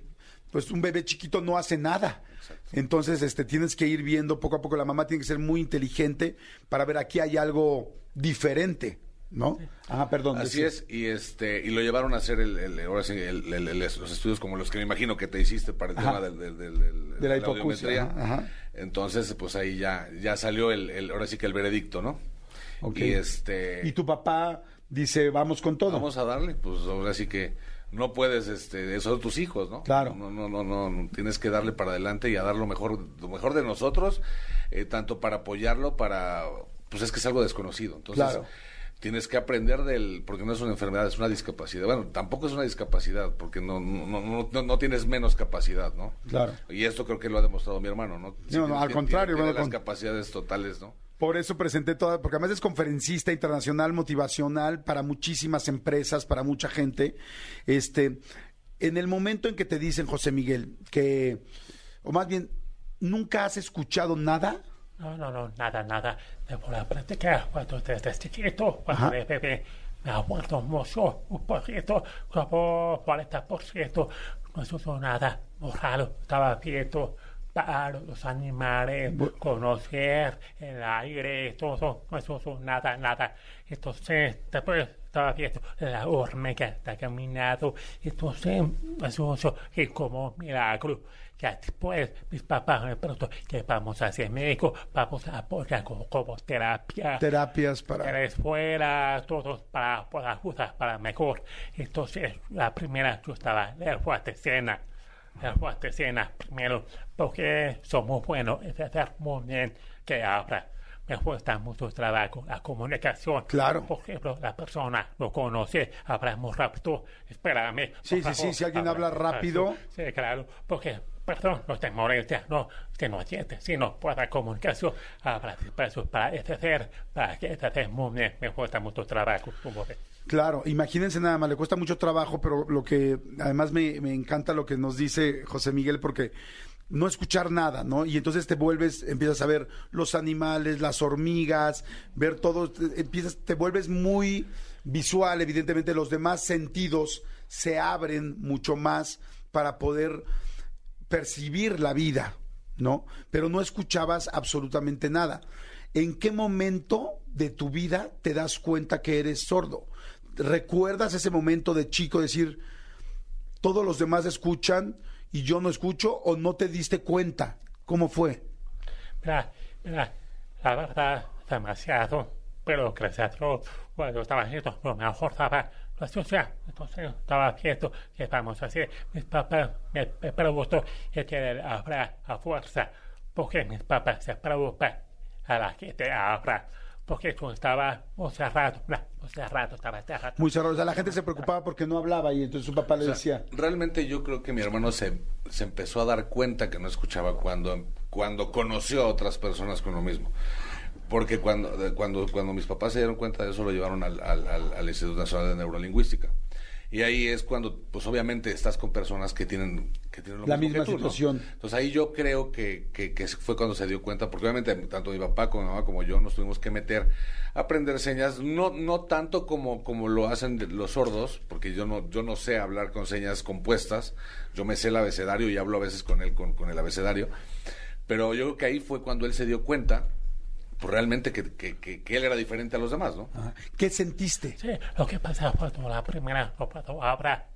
pues un bebé chiquito no hace nada. Entonces, este, tienes que ir viendo poco a poco. La mamá tiene que ser muy inteligente para ver aquí hay algo diferente, ¿no? Ah, perdón. Así es, y este y lo llevaron a hacer el, el- sí, los estudios como los que me imagino que te hiciste para el Ajá. tema del, del- del- del- De la audiometría. ajá, ajá. Entonces, pues ahí ya ya salió el, ahora sí que el veredicto, ¿no? Y este Y tu papá dice, vamos con todo. vamos a darle, pues ahora sí que no puedes, este, esos son tus hijos, ¿no? Claro. No, no, no, no, no, tienes que darle para adelante y a dar lo mejor, lo mejor de nosotros, eh, tanto para apoyarlo, para, pues es que es algo desconocido. Entonces, Claro. Tienes que aprender del, porque no es una enfermedad, es una discapacidad. Bueno, tampoco es una discapacidad, porque no, no, no, no, no tienes menos capacidad, ¿no? Claro. Y esto creo que lo ha demostrado mi hermano, ¿no? No, no, al contrario, tiene las capacidades totales, ¿no? Por eso presenté toda, porque además es conferencista internacional motivacional para muchísimas empresas, para mucha gente. Este, en el momento en que te dicen, José Miguel, que, o más bien, nunca has escuchado nada, No, no, no, nada, nada. Debo la práctica cuando desde chiquito, cuando Ajá. de bebé, me ha vuelto mucho, un poquito, como 40%. No sucedió nada, muy raro. Estaba abierto para los animales, conocer el aire, todo. No sucedió nada, nada. Entonces, después estaba viendo la hormiga está caminando. Entonces, sucedió que como milagro. Ya después mis papás me preguntó que vamos a hacer médico, vamos a apoyar como, como terapia. terapias para... Tres fuera, todos para, para para mejor. Entonces, la primera yo estaba en fuerte cena. El fuerte cena primero, porque somos buenos en hacer muy bien que habla. Me cuesta mucho trabajo la comunicación. Claro. Por ejemplo, la persona lo conoce, habla muy rápido. Espérame. Sí, sí, sí, si alguien habla rápido. Sí, claro, porque, perdón, no te molestia, no, que no sientes, sino la comunicación, habla despacio para ejercer, para que muy bien, me cuesta mucho trabajo. Claro, imagínense nada más, le cuesta mucho trabajo, pero lo que además me, me encanta lo que nos dice José Miguel, porque no escuchar nada, ¿no? Y entonces te vuelves, empiezas a ver los animales, las hormigas, ver todo, empiezas, te vuelves muy visual, evidentemente los demás sentidos se abren mucho más para poder percibir la vida, ¿no? Pero no escuchabas absolutamente nada. ¿En qué momento de tu vida te das cuenta que eres sordo? ¿Recuerdas ese momento de chico decir, todos los demás escuchan y yo no escucho o no te diste cuenta? ¿Cómo fue? Mira, mira, la verdad, demasiado, pero gracias a Dios, cuando estaba estaba la sociedad, entonces estaba viendo que vamos a hacer. Mis papás me, me preguntó que quieren hablar a fuerza, porque mis papás se preocupan a la gente habla, porque yo estaba muy cerrado, muy cerrado, estaba cerrado. Muy cerrado. O sea, la gente se preocupaba porque no hablaba y entonces su papá le O sea, decía, Realmente yo creo que mi hermano se, se empezó a dar cuenta que no escuchaba cuando, cuando conoció a otras personas con lo mismo. Porque cuando, cuando, cuando mis papás se dieron cuenta de eso, lo llevaron al, al, al- al Instituto Nacional de Neurolingüística. Y ahí es cuando, pues obviamente, estás con personas que tienen, que tienen lo La mismo misma que tú, ¿no? situación. Entonces ahí yo creo que, que, que fue cuando se dio cuenta, porque obviamente tanto mi papá como mi mamá como yo nos tuvimos que meter a aprender señas, no, no tanto como, como lo hacen los sordos, porque yo no, yo no sé hablar con señas compuestas, yo me sé el abecedario y hablo a veces con él con, con el abecedario, pero yo creo que ahí fue cuando él se dio cuenta pues realmente que, que- que- que él era diferente a los demás, ¿no? Ajá. ¿Qué sentiste? Sí, lo que pasa fue como la primera, ahora,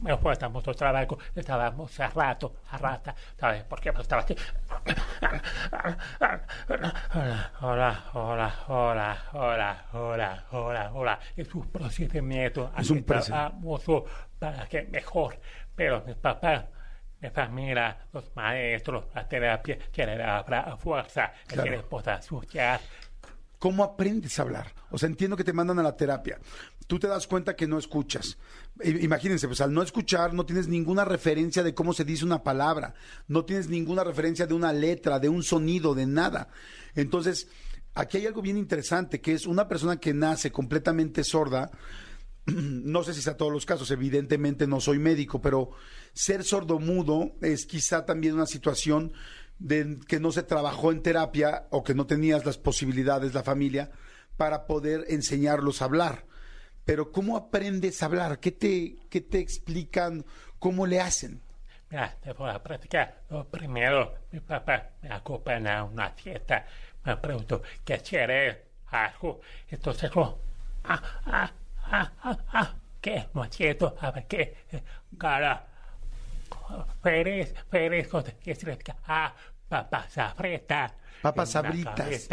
me falta mucho trabajo, estábamos a rato, a rata, ¿sabes? Porque pues estaba aquí. Hola, hola, hola, hola, hola, hola, hola, hola. Es un procedimiento. Es un procedimiento. para que mejor, pero mi papá, mi familia, los maestros, la terapia, que le da fuerza, Claro. que le pueda asociar. ¿Cómo aprendes a hablar? O sea, entiendo que te mandan a la terapia. Tú te das cuenta que no escuchas. Imagínense, pues al no escuchar no tienes ninguna referencia de cómo se dice una palabra, no tienes ninguna referencia de una letra, de un sonido, de nada. Entonces, aquí hay algo bien interesante, que es una persona que nace completamente sorda, no sé si sea todos los casos, evidentemente no soy médico, pero ser sordomudo es quizá también una situación de que no se trabajó en terapia o que no tenías las posibilidades, la familia, para poder enseñarlos a hablar. Pero ¿cómo aprendes a hablar? ¿Qué te, qué te explican? ¿Cómo le hacen? Mira, te voy a practicar. Primero, mi papá me acompaña a una fiesta. Me preguntó qué quiere algo. Entonces, yo, ah, ah, ah, ah, ah, ¿qué? Cierto. A ver, ¿qué? Cara, es que, ah, papá sabrita. Papas sabritas.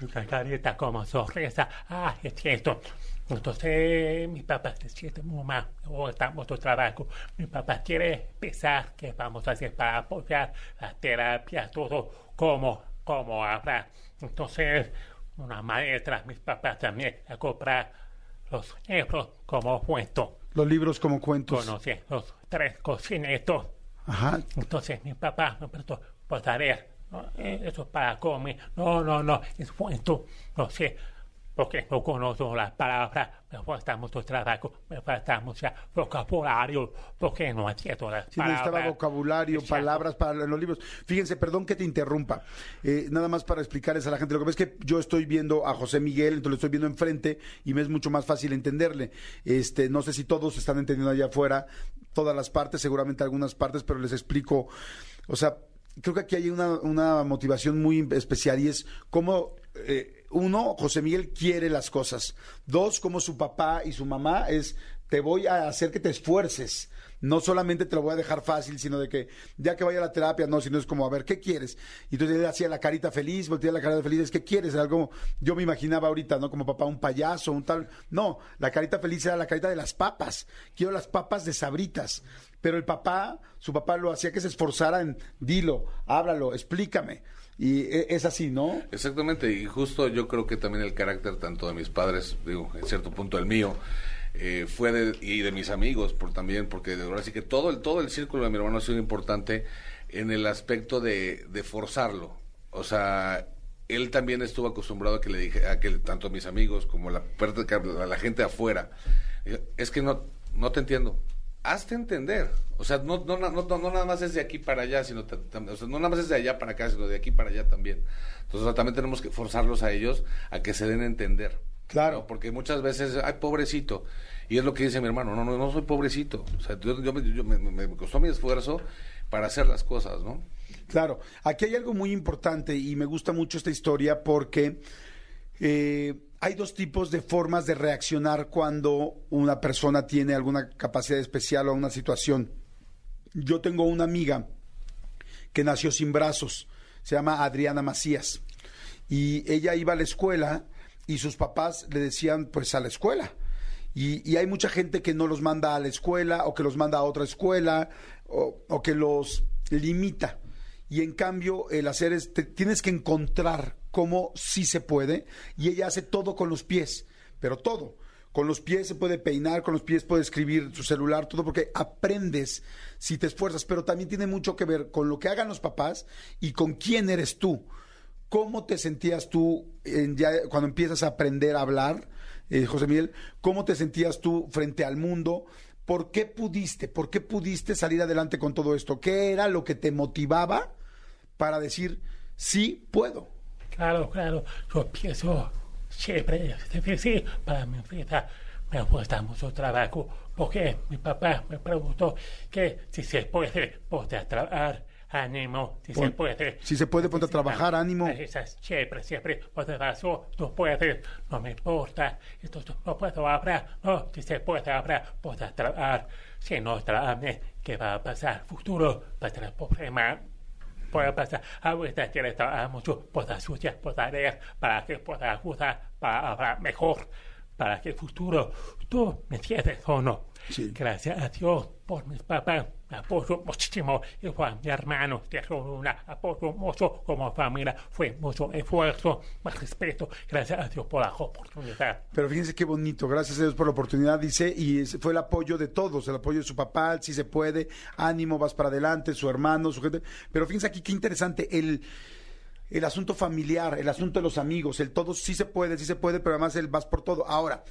Una carita como sonrisa. Ah, es cierto. Entonces, mi papá se siente muy mal. Estamos tu trabajo. Mi papá quiere pensar qué vamos a hacer para apoyar la terapia, todo, cómo, cómo hablar. Entonces, una maestra, mis papás también, a comprar los libros como cuento. Los libros como cuentos. Conocí los tres cocinetos. Ajá. Entonces mi papá me preguntó, pues a ver, no, eh, eso es para comer. No, no, no, es cuento. No sé, porque no conozco las palabras, me falta mucho trabajo, me falta mucho vocabulario, porque no entiendo las Sí, necesitaba palabras. vocabulario, Exacto. palabras para los libros. Fíjense, perdón que te interrumpa. Eh, nada más para explicarles a la gente. Lo que pasa es que yo estoy viendo a José Miguel, entonces lo estoy viendo enfrente y me es mucho más fácil entenderle. Este, no sé si todos están entendiendo allá afuera, todas las partes, seguramente algunas partes, pero les explico. O sea, creo que aquí hay una, una motivación muy especial y es cómo, eh, uno, José Miguel quiere las cosas. Dos, como su papá y su mamá es, te voy a hacer que te esfuerces. No solamente te lo voy a dejar fácil, sino de que ya que vaya a la terapia, no, sino es como, a ver, ¿qué quieres? Y entonces él hacía la carita feliz, volteaba la carita feliz, es, ¿qué quieres? Algo, yo me imaginaba ahorita, ¿no? Como papá, un payaso, un tal. No, la carita feliz era la carita de las papas. Quiero las papas de sabritas. Pero el papá, su papá lo hacía que se esforzara en, dilo, háblalo, explícame. Y e- es así, ¿no? Exactamente, y justo yo creo que también el carácter tanto de mis padres, digo, en cierto punto el mío, eh, fue de, y de mis amigos por también, porque ahora sí que todo el, todo el círculo de mi hermano ha sido importante en el aspecto de, de forzarlo. O sea, él también estuvo acostumbrado a que le dije, a que tanto mis amigos como la, parte que- a la gente afuera, eh, es que no, no te entiendo. Hazte entender. O sea, no, no, no, no, no nada más es de aquí para allá, sino o sea, no nada más es de allá para acá, sino de aquí para allá también. Entonces, o sea, también tenemos que forzarlos a ellos a que se den a entender. Claro. ¿no? Porque muchas veces, ay, pobrecito. Y es lo que dice mi hermano, no, no, no soy pobrecito. O sea, yo, yo me- yo me, me- me costó mi esfuerzo para hacer las cosas, ¿no? Claro, aquí hay algo muy importante y me gusta mucho esta historia porque eh, hay dos tipos de formas de reaccionar cuando una persona tiene alguna capacidad especial o una situación. Yo tengo una amiga que nació sin brazos, se llama Adriana Macías, y ella iba a la escuela y sus papás le decían pues a la escuela. Y, hay mucha gente que no los manda a la escuela o que los manda a otra escuela o, o que los limita. Y en cambio, el hacer es, te- tienes que encontrar cómo sí se puede. Y ella hace todo con los pies, pero todo. Con los pies se puede peinar, con los pies puede escribir su celular, todo porque aprendes si te esfuerzas. Pero también tiene mucho que ver con lo que hagan los papás y con quién eres tú. ¿Cómo te sentías tú cuando empiezas a aprender a hablar, eh, José Miguel? ¿Cómo te sentías tú frente al mundo? ¿Por qué pudiste? ¿Por qué pudiste salir adelante con todo esto? ¿Qué era lo que te motivaba para decir, sí puedo? Claro, claro, yo pienso siempre es difícil para mi vida. Me cuesta mucho trabajo porque mi papá me preguntó que si se puede poder trabajar ánimo, si se Pon- puede. si se puede, ponte a trabajar, ánimo. Esas siempre, siempre, pues eso, tú puedes, no me importa, esto no puedo hablar, no, si se puede hablar, puedo trabajar, si no trabajas, ¿qué va a pasar? Futuro, va a tener problema. Puede pasar, ahorita tienes trabajar mucho, puedo estudiar, puedo leer, para que pueda ayudar, para hablar mejor, para que el futuro, tú me entiendes o no. Sí. Gracias a Dios por mis papás, apoyo muchísimo, igual mi hermano, de una apoyo mucho como familia, fue mucho esfuerzo, más respeto, gracias a Dios por la oportunidad. Pero fíjense qué bonito, gracias a Dios por la oportunidad, dice, y fue el apoyo de todos, el apoyo de su papá, si se puede, ánimo, vas para adelante, su hermano, su gente. Pero fíjense aquí qué interesante, el, el asunto familiar, el asunto de los amigos, el todo sí se puede, sí se puede, pero además el vas por todo. Ahora,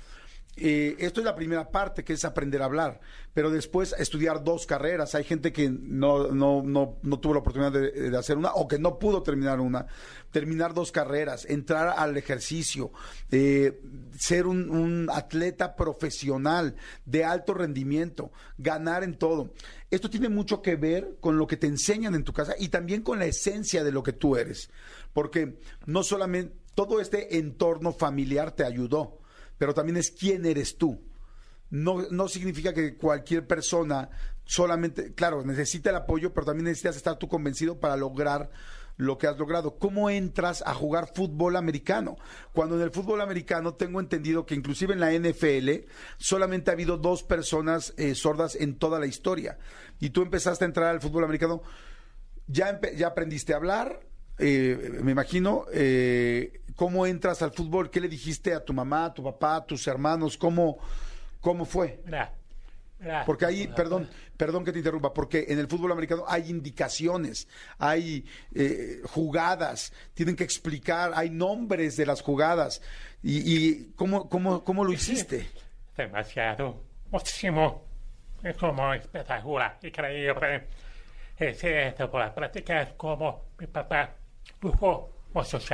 eh, esto es la primera parte, que es aprender a hablar, pero después estudiar dos carreras. Hay gente que no, no, no, no tuvo la oportunidad de, hacer una o que no pudo terminar una. Terminar dos carreras, entrar al ejercicio, eh, ser un atleta profesional de alto rendimiento, ganar en todo. Esto tiene mucho que ver con lo que te enseñan en tu casa y también con la esencia de lo que tú eres. Porque no solamente todo este entorno familiar te ayudó, pero también es quién eres tú. No, no significa que cualquier persona solamente, claro, necesita el apoyo, pero también necesitas estar tú convencido para lograr lo que has logrado. ¿Cómo entras a jugar fútbol americano? Cuando en el fútbol americano tengo entendido que inclusive en la NFL solamente ha habido dos personas eh, sordas en toda la historia. Y tú empezaste a entrar al fútbol americano, ya, ya aprendiste a hablar, eh, me imagino, eh, ¿cómo entras al fútbol? ¿Qué le dijiste a tu mamá, a tu papá, a tus hermanos? ¿Cómo, cómo fue? Mira, mira, Porque ahí, perdón, perdón que te interrumpa, porque en el fútbol americano hay indicaciones, hay eh, jugadas, tienen que explicar, hay nombres de las jugadas. ¿Y, y cómo, cómo, cómo lo hiciste? demasiado, muchísimo, es como espectacular, increíble. Es esto por la práctica es como mi papá jugó muchos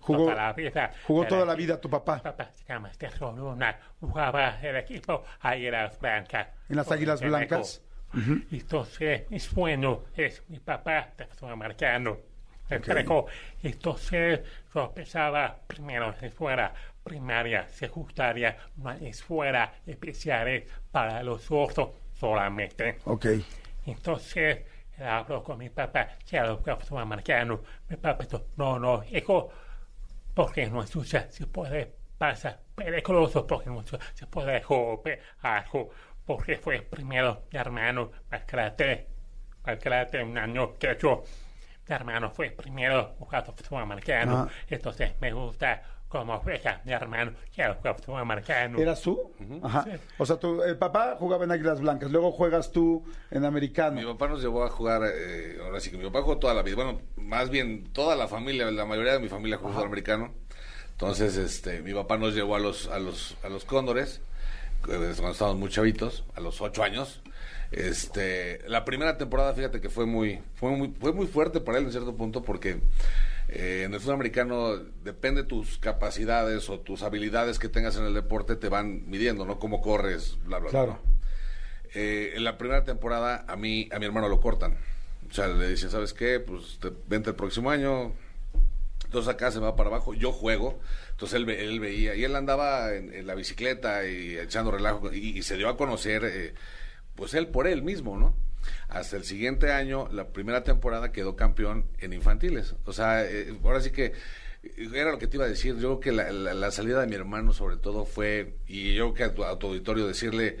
Jugó- toda la vida. Jugó toda la vida tu papá Papá se llama Luna, jugaba el equipo Águilas Blancas. en las Águilas. Blancas. Entonces, mi sueño es mi papá de fútbol americano. Entregó. Entonces, yo pensaba primero en escuela primaria, secundaria, una escuela especial para los sordos solamente. Ok. Entonces, hablo con mi papá, quiero jugar fútbol americano. Mi papá dijo, no, no, hijo, porque no escucha, se puede pasar peligroso, porque no escucha, se puede golpear algo, porque fue primero mi hermano, más grande un año que yo. Mi hermano fue primero jugando fútbol americano, Ah. entonces me gusta cómo juega mi hermano, quiero jugar fútbol americano. ¿Eras tú? Ajá. Sí. O sea, tu, el papá jugaba en Águilas Blancas, luego juegas tú en Mi americano. papá nos llevó a jugar, eh, ahora sí que mi papá jugó toda la vida, bueno, más bien toda la familia, la mayoría de mi familia jugó fútbol americano. Entonces, este, mi papá nos llevó a los, a los, a los cóndores, eh, cuando estábamos muy chavitos, a los ocho años. Este, la primera temporada, fíjate que fue muy, fue muy, fue muy fuerte para él en cierto punto, porque eh, en el fútbol americano depende tus capacidades o tus habilidades que tengas en el deporte, te van midiendo, ¿no? Cómo corres, bla, bla, bla. Claro. Eh, en la primera temporada a mí a mi hermano lo cortan. O sea, le dicen, ¿sabes qué? Pues te- vente el próximo año. Entonces acá se va para abajo. Yo juego. Entonces él, él veía. Y él andaba en, en la bicicleta y echando relajo. Y, y se dio a conocer, eh, pues él por él mismo, ¿no? Hasta el siguiente año, la primera temporada, quedó campeón en infantiles. O sea, eh, ahora sí que eh, era lo que te iba a decir. Yo creo que la, la- la salida de mi hermano, sobre todo, fue. Y yo creo que a tu, a tu auditorio decirle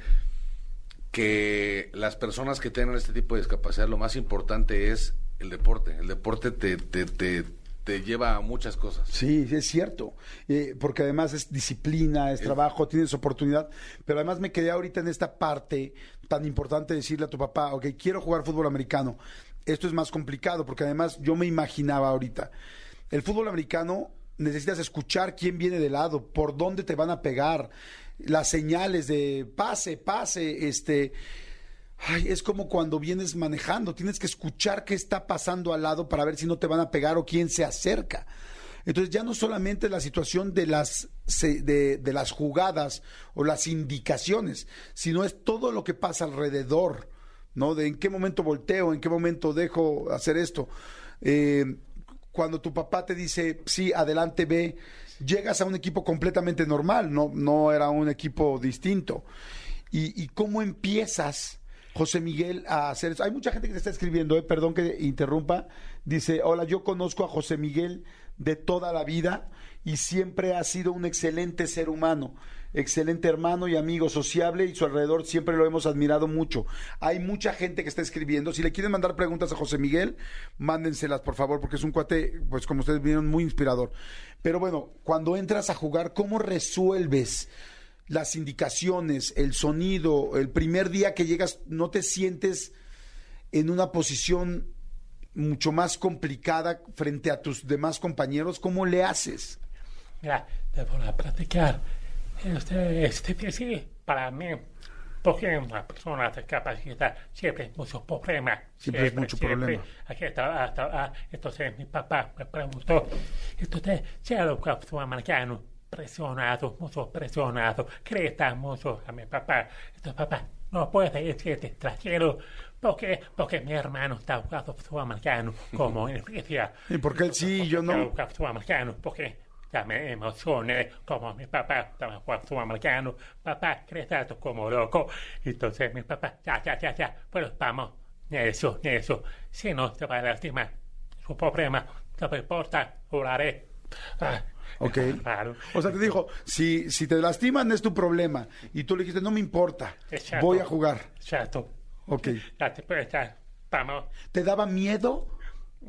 que las personas que tengan este tipo de discapacidad, lo más importante es el deporte. El deporte te, te, te, te lleva a muchas cosas. Sí, es cierto, Eh, porque además es disciplina, es trabajo, tienes oportunidad, pero además me quedé ahorita en esta parte tan importante de decirle a tu papá, ok, quiero jugar fútbol americano. Esto es más complicado, porque además yo me imaginaba ahorita, el fútbol americano necesitas escuchar quién viene de lado, por dónde te van a pegar, las señales de pase, pase, este... Ay, es como cuando vienes manejando, tienes que escuchar qué está pasando al lado para ver si no te van a pegar o quién se acerca. Entonces ya no solamente la situación de las, de, las jugadas o las indicaciones, sino es todo lo que pasa alrededor ¿no? De en qué momento volteo, en qué momento dejo hacer esto. Eh, cuando tu papá te dice, sí, adelante, ve, llegas a un equipo completamente normal, no, no era un equipo distinto. ¿Y, y cómo empiezas, José Miguel, a hacer eso? Hay mucha gente que te está escribiendo, eh, perdón que interrumpa. Dice, hola, yo conozco a José Miguel de toda la vida y siempre ha sido un excelente ser humano, excelente hermano y amigo sociable y su alrededor siempre lo hemos admirado mucho. Hay mucha gente que está escribiendo. Si le quieren mandar preguntas a José Miguel, mándenselas por favor, porque es un cuate, pues como ustedes vieron, muy inspirador. Pero bueno, cuando entras a jugar, ¿cómo resuelves? Las indicaciones, el sonido, el primer día que llegas, no te sientes en una posición mucho más complicada frente a tus demás compañeros, ¿cómo le haces? Mira, debo la practicar. Este, este, sí, para mí, porque una persona de capacidad siempre hay muchos problemas. Siempre hay mucho problema. Aquí está, hasta, ah, entonces mi papá me preguntó, entonces, ¿se ha educado americano? Presionado, mucho presionado, grita mucho a mi papá. Entonces, papá, no puede decirte extranjero porque, porque mi hermano está jugando sudamericano como en Grecia. ¿Y por qué él sí y yo no? Está sudamericano porque ya me emocioné como mi papá estaba jugando sudamericano. Papá, gritando como loco. Entonces mi papá, ya, ya, ya, ya, pues vamos, eso, eso. Si no te va a lastimar, su problema, no me importa, oraré. Ah, Ok. Claro. O sea, te dijo, si, si te lastiman es tu problema. Y tú le dijiste, no me importa, Exacto. voy a jugar. Exacto. Ok. Te puedes estar, vamos. ¿Te daba miedo?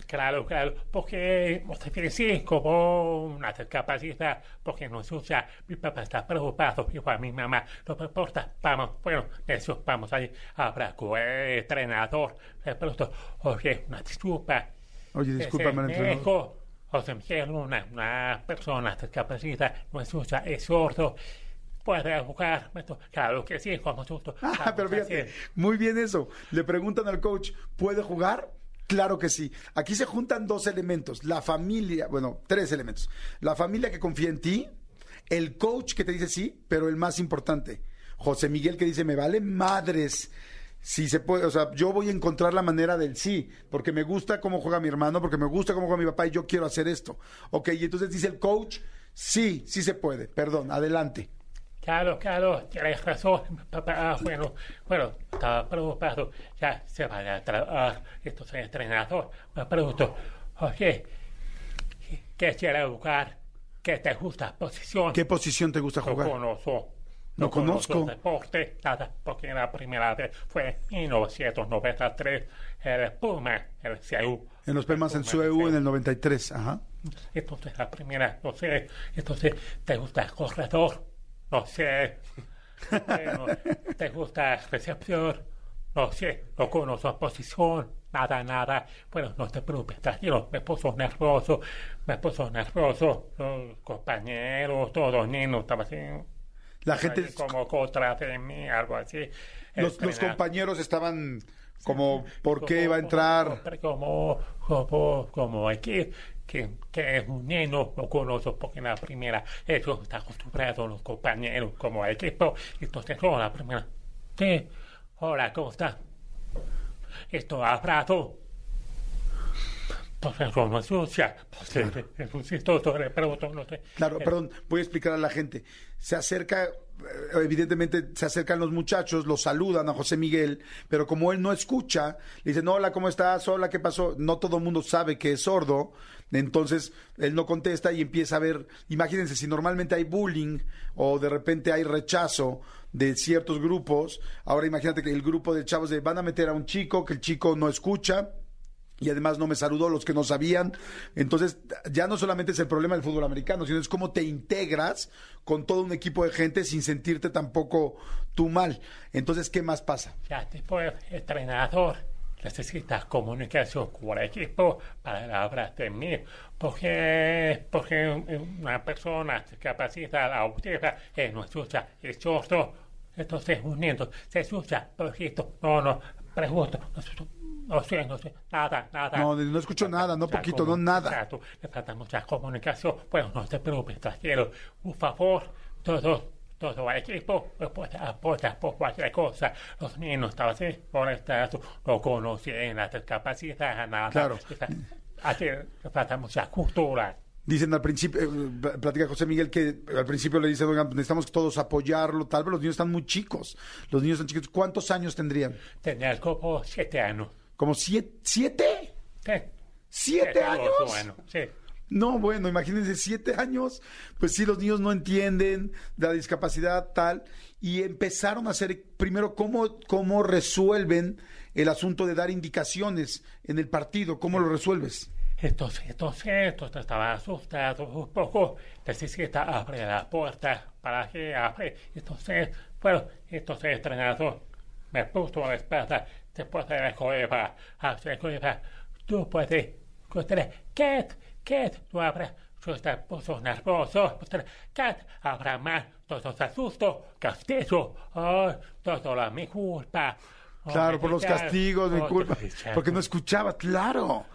Claro, claro, porque usted sí, como una discapacidad, porque no usa, mi papá está preocupado, igual mi mamá, no me importa, vamos, bueno, eso, vamos ahí, habrá que entrenador, oye, una disculpa. Oye, discúlpame, entrenador. José Miguel, una, una persona discapacidad, no se usa, es sordo, puede jugar, claro que sí, como susto. Ah, pero fíjate, muy bien eso. Le preguntan al coach, ¿puede jugar? Claro que sí. Aquí se juntan dos elementos. La familia, bueno, tres elementos. La familia que confía en ti, el coach que te dice sí, pero el más importante, José Miguel que dice, me vale madres. Si se puede, o sea, yo voy a encontrar la manera del sí, porque me gusta cómo juega mi hermano, porque me gusta cómo juega mi papá y yo quiero hacer esto. Ok, y entonces dice el coach, sí, sí se puede. Perdón, adelante. Claro, claro, tienes razón, papá. Ah, bueno, bueno, estaba preocupado. Ya se va a trabajar. Esto es entrenador. Me pregunto, oye, ¿qué quiere jugar? ¿Qué te gusta? ¿Posición? ¿Qué posición te gusta jugar? conozco. No conozco. deporte, nada, porque la primera vez fue en 1993, el Puma, el CEU. En los Pumas en Sueu en el 93, ajá. Entonces, la primera, no sé, entonces, ¿te gusta el corredor? No sé. Bueno, ¿te gusta recepción? No sé, no conozco la posición, nada, nada. Bueno, no te preocupes, tranquilo, me puso nervioso, me puso nervioso. Los compañeros, todos los niños estaban así. La gente, ahí como de mí, algo así. los, los Entrenar. compañeros estaban como, ¿por qué iba a entrar? Como, como, como aquí, que, que es un niño, lo conozco porque en la primera, eso está acostumbrado los compañeros como equipo, entonces, oh, la primera, sí, hola, ¿cómo está? Esto abrazo. Pues eso no es sucia, pues es un chistoso, sé. Claro, perdón, voy a explicar a la gente. Se acerca, eh, evidentemente, se acercan los muchachos, los saludan a José Miguel, pero como él no escucha, le dicen, hola, ¿cómo estás? Hola, ¿qué pasó? No todo el mundo sabe que es sordo, entonces él no contesta y empieza a ver, imagínense, si normalmente hay bullying o de repente hay rechazo de ciertos grupos, ahora imagínate que el grupo de chavos de, van a meter a un chico, que el chico no escucha, y además no me saludó los que no sabían. Entonces, ya no solamente es el problema del fútbol americano, sino es cómo te integras con todo un equipo de gente sin sentirte tampoco tú mal. Entonces, ¿qué más pasa? Ya después, entrenador necesita comunicación con el equipo para hablar de mí, porque, porque una persona discapacidad autiva eh, no escucha, es sordo, entonces un niño se escucha, poquito, no, no, no, sé, no sé, no sé, nada, nada. No, no escucho nada, no poquito, no nada. Exacto, le falta mucha comunicación, bueno, no te preocupes, tranquilo, por favor, todos, todo el equipo aporta, aporta por cualquier cosa. Los niños estaban así, por estar, no conocían la discapacidad, nada. Claro. Aquí falta mucha cultura. Dicen al principio, eh, platica José Miguel que al principio le dicen, oigan, necesitamos todos apoyarlo, tal vez los niños están muy chicos. Los niños están chicos. ¿Cuántos años tendrían? Tenía como siete años. ¿Como siete? ¿Siete? Sí. ¿Siete años? Bueno, sí. No, bueno, imagínense, siete años, pues sí, los niños no entienden la discapacidad tal, y empezaron a hacer, primero, cómo, cómo resuelven el asunto de dar indicaciones en el partido, cómo lo resuelves. Entonces, entonces, entonces estaba asustado un poco. Necesita abrir la puerta para que abre. Entonces, bueno, entonces entrenador me puso la espalda después de la cueva. Hacia la cueva. Tú puedes, usted, Cat, Cat, tú abres. Yo estaba puso nervioso. Cat, abra más. Todo se asustó. Castigo. Ay, todo la mi culpa. Claro, por los castigos, mi culpa. Porque no escuchaba, claro.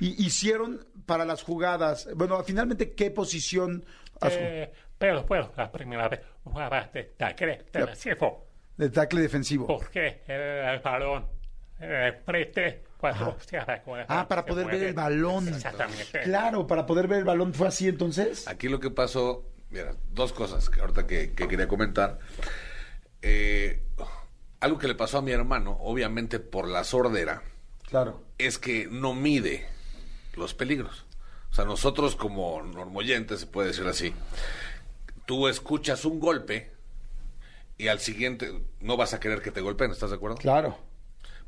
Y hicieron para las jugadas. Bueno, finalmente, ¿qué posición? Eh, pero, pero, la primera vez jugaba de tackle defensivo. De tackle defensivo. Porque el, el balón, cuando Ah, para poder ver el balón. Exactamente. Claro, para poder ver el balón. ¿Fue así entonces? Aquí lo que pasó, mira, dos cosas que ahorita que, que quería comentar. Eh, algo que le pasó a mi hermano, obviamente por la sordera, Claro. es que no mide los peligros. O sea, nosotros como normoyentes, se puede decir así, tú escuchas un golpe y al siguiente no vas a querer que te golpeen, ¿estás de acuerdo? Claro.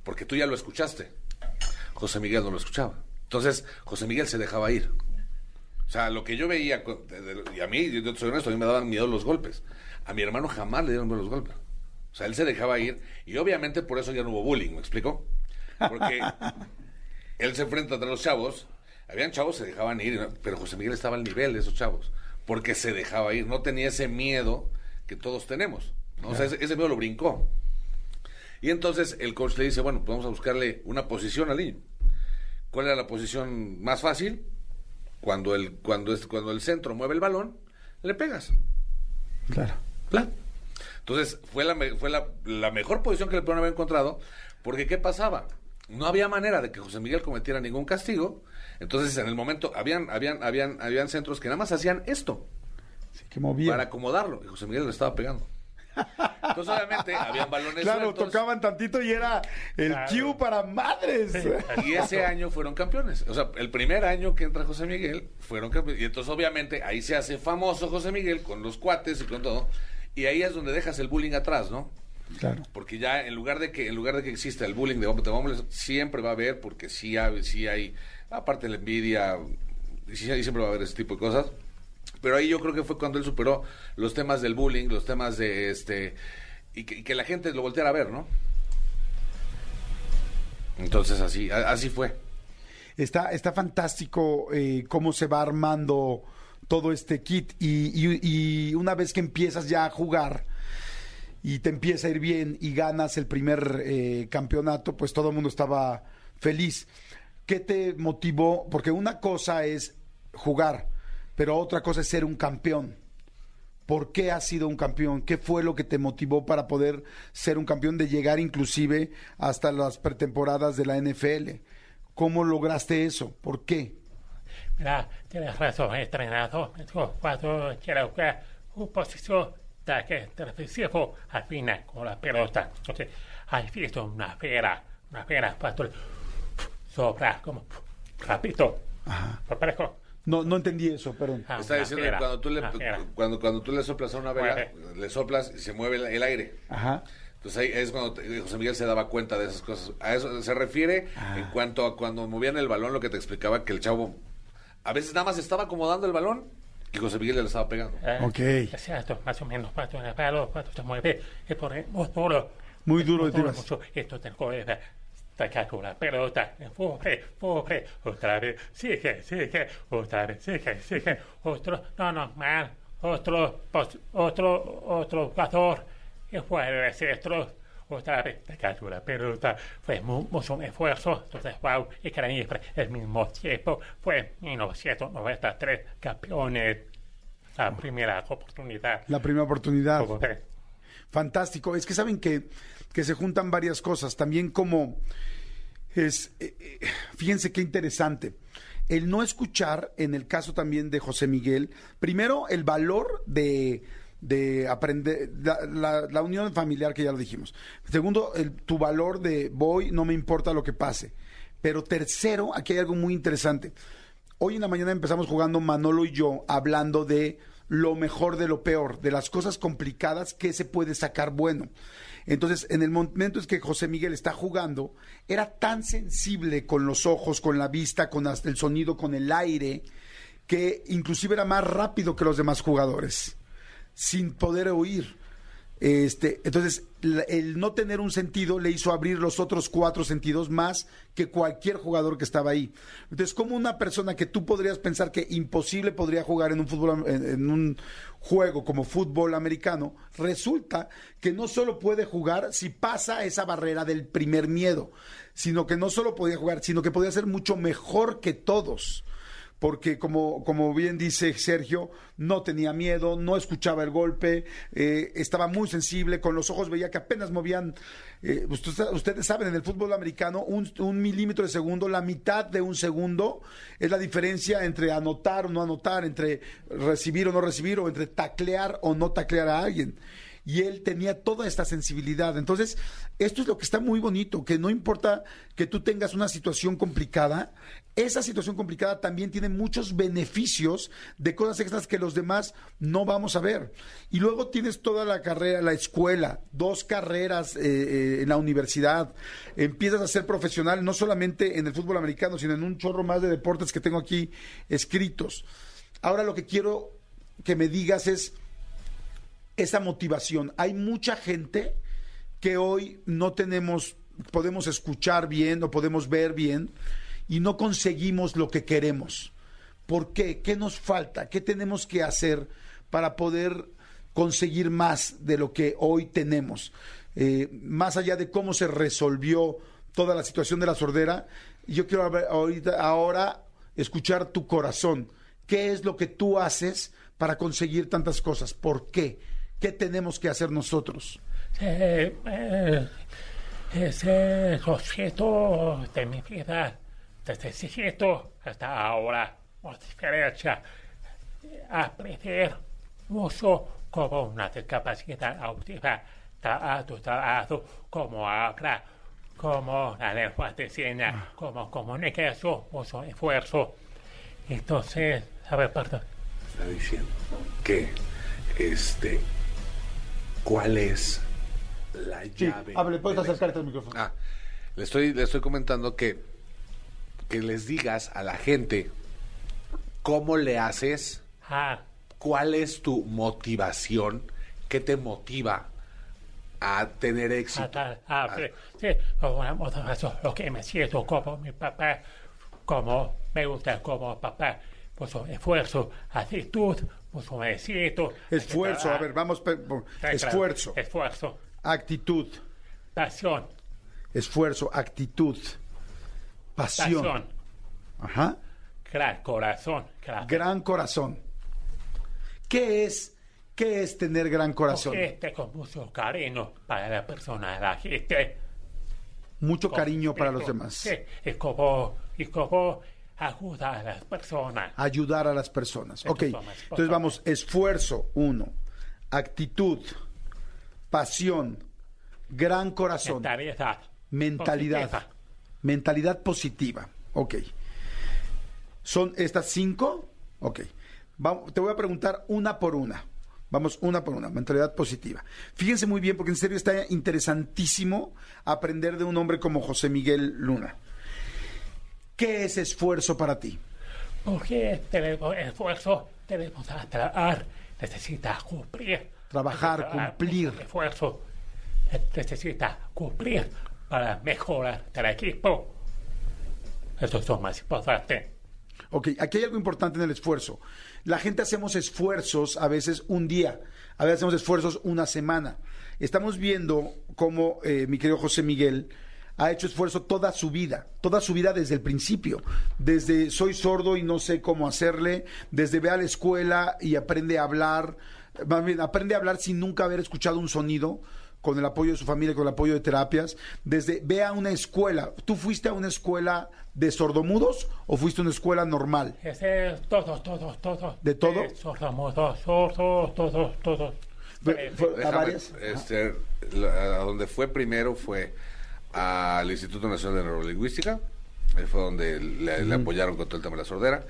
Porque tú ya lo escuchaste. José Miguel no lo escuchaba. Entonces, José Miguel se dejaba ir. O sea, lo que yo veía, y a mí, yo soy honesto, a mí me daban miedo los golpes. A mi hermano jamás le dieron miedo los golpes. O sea, él se dejaba ir y obviamente por eso ya no hubo bullying, ¿me explico? Porque él se enfrenta a los chavos, habían chavos que se dejaban ir, pero José Miguel estaba al nivel de esos chavos, porque se dejaba ir, no tenía ese miedo que todos tenemos. ¿no? O sea, ese, ese miedo lo brincó. Y entonces el coach le dice, bueno, pues vamos a buscarle una posición al niño. ¿Cuál era la posición más fácil? Cuando el, cuando es, cuando el centro mueve el balón, le pegas. Claro. Plan. Entonces, fue la, me- fue la, la mejor posición que le pudieron haber encontrado, porque ¿qué pasaba? No había manera de que José Miguel cometiera ningún castigo. Entonces, en el momento, habían, habían, habían, habían centros que nada más hacían esto, Sí, que movía. para acomodarlo, y José Miguel le estaba pegando. Entonces, obviamente, habían balones Claro, sueltos, tocaban tantito y era el Claro. cue para madres. Y ese año fueron campeones. O sea, el primer año que entra José Miguel, fueron campeones. Y entonces, obviamente, ahí se hace famoso José Miguel con los cuates y con todo. Y ahí es donde dejas el bullying atrás, ¿no? Claro. Porque ya en lugar de que en lugar de que exista el bullying de hombres, de hombres, siempre va a haber, porque sí hay, sí hay aparte de la envidia, sí siempre va a haber ese tipo de cosas. Pero ahí yo creo que fue cuando él superó los temas del bullying, los temas de este y que, y que la gente lo volteara a ver, ¿no? Entonces así, a- así fue. Está, está fantástico eh, cómo se va armando todo este kit y, y- una vez que empiezas ya a jugar y te empieza a ir bien y ganas el primer eh, campeonato, pues todo el mundo estaba feliz. ¿Qué te motivó? Porque una cosa es jugar, pero otra cosa es ser un campeón. ¿Por qué has sido un campeón? ¿Qué fue lo que te motivó para poder ser un campeón, de llegar inclusive hasta las pretemporadas de la NFL? ¿Cómo lograste eso? ¿Por qué? Mira, tienes razón, entrenador. Me dijo, cuando quiero jugar un posición de defensivo, al final con la pelota. Entonces, has visto una fera, una fera, cuando sopra como rápido. Parejo. No, no entendí eso, perdón. Ah, Está diciendo fiera, que cuando tú le cuando cuando tú le soplas a una vela, Mueve. le soplas y se mueve el, el aire. Ajá. Entonces ahí es cuando José Miguel se daba cuenta de esas cosas. A eso se refiere Ah. en cuanto a cuando movían el balón, lo que te explicaba que el chavo a veces nada más estaba acomodando el balón y José Miguel le estaba pegando. Eh, Ok. Exacto, más o menos cuando el palo, cuando se mueve, es por muy duro. Muy duro de Muy tiras. mucho. Esto te coge, saca con la pelota, empuje, empuje, otra vez, sigue, sigue, otra vez, sigue, sigue, otro, no, no, mal, otro, otro, otro jugador, y fue ese otro, otra la pelota, fue mu- mucho esfuerzo, entonces, wow, y que el mismo tiempo, fue 1993 campeones. la primera oportunidad. La primera oportunidad. Fantástico. Es que saben que, que se juntan varias cosas. También como es, eh, eh, fíjense qué interesante. El no escuchar, en el caso también de José Miguel, primero el valor de, de aprender, la, la- unión familiar que ya lo dijimos. Segundo, el- tu valor de voy, no me importa lo que pase. Pero tercero, aquí hay algo muy interesante. Hoy en la mañana empezamos jugando Manolo y yo hablando de lo mejor de lo peor, de las cosas complicadas que se puede sacar bueno. Entonces, en el momento en que José Miguel está jugando, era tan sensible con los ojos, con la vista, con hasta el sonido, con el aire, que inclusive era más rápido que los demás jugadores, sin poder oír. Este, entonces, el no tener un sentido le hizo abrir los otros cuatro sentidos más que cualquier jugador que estaba ahí. Entonces, como una persona que tú podrías pensar que imposible podría jugar en un fútbol, en un juego como fútbol americano, resulta que no solo puede jugar si pasa esa barrera del primer miedo, sino que no solo podía jugar, sino que podía ser mucho mejor que todos porque como, como bien dice Sergio, no tenía miedo, no escuchaba el golpe, eh, estaba muy sensible, con los ojos veía que apenas movían, eh, usted- ustedes saben, en el fútbol americano, un, un milímetro de segundo, la mitad de un segundo es la diferencia entre anotar o no anotar, entre recibir o no recibir, o entre taclear o no taclear a alguien y él tenía toda esta sensibilidad. Entonces, esto es lo que está muy bonito, que no importa que tú tengas una situación complicada, esa situación complicada también tiene muchos beneficios de cosas extras que los demás no vamos a ver. Y luego tienes toda la carrera, la escuela, dos carreras eh, eh, en la universidad, empiezas a ser profesional no solamente en el fútbol americano, sino en un chorro más de deportes que tengo aquí escritos. Ahora lo que quiero que me digas es esa motivación. Hay mucha gente que hoy no tenemos, podemos escuchar bien o podemos ver bien y no conseguimos lo que queremos. ¿Por qué? ¿Qué nos falta? ¿Qué tenemos que hacer para poder conseguir más de lo que hoy tenemos? Eh, más allá de cómo se resolvió toda la situación de la sordera, yo quiero ahorita, ahora escuchar tu corazón. ¿Qué es lo que tú haces para conseguir tantas cosas? ¿Por qué? ¿Qué tenemos que hacer nosotros? Eh, eh, ese es lo cierto de mi vida, desde chiquito hasta ahora, diferencia, aprender mucho como una discapacidad auditiva, ayudado como habla, como la lengua de señas, como comunicación, mucho esfuerzo. Entonces, a ver, perdón. Está diciendo que, este, ¿cuál es la llave? hable, puedes acercarte al micrófono. Ah, le estoy, le estoy comentando que, que les digas a la gente cómo le haces, Ah, cuál es tu motivación, qué te motiva a tener éxito. Hasta, ah, sí, sí, una motivación, lo que me siento como mi papá, como me gusta como papá, mucho esfuerzo, actitud, mucho éxito. Esfuerzo, a ver, vamos, esfuerzo, Esfuerzo, actitud, pasión, esfuerzo, actitud, pasión. pasión, Ajá. gran corazón, gran Gran corazón. ¿Qué es, qué es tener gran corazón? Porque tengo mucho cariño para la persona, la gente. Mucho cariño para los demás. Sí, y como, y como ayuda a las personas. Ayudar a las personas. Ok, entonces vamos, esfuerzo, uno. Actitud, pasión, gran corazón. Mentalidad. Mentalidad. positiva. Mentalidad positiva. Ok. ¿Son estas cinco? Ok. Vamos, te voy a preguntar una por una. Vamos una por una. Mentalidad positiva. Fíjense muy bien, porque en serio está interesantísimo aprender de un hombre como José Miguel Luna. ¿Qué es esfuerzo para ti? Porque tenemos esfuerzo, tenemos que trabajar, necesita cumplir. Trabajar, Necesita cumplir. Esfuerzo, necesita cumplir para mejorar el equipo. Eso es lo más importante. Ok, aquí hay algo importante en el esfuerzo. La gente hacemos esfuerzos a veces un día, a veces hacemos esfuerzos una semana. Estamos viendo cómo eh, mi querido José Miguel ha hecho esfuerzo toda su vida, toda su vida desde el principio, desde soy sordo y no sé cómo hacerle, desde ve a la escuela y aprende a hablar, más bien, aprende a hablar sin nunca haber escuchado un sonido, con el apoyo de su familia, con el apoyo de terapias, desde ve a una escuela. ¿Tú fuiste a una escuela de sordomudos o fuiste a una escuela normal? Es todos, todos, todos. ¿De todo? Eh, sordomudos, sordos, todos, todos. Eh, ¿A varias? este, la- a donde fue primero fue al Instituto Nacional de Neurolingüística, ahí fue donde le, le apoyaron con todo el tema de la sordera.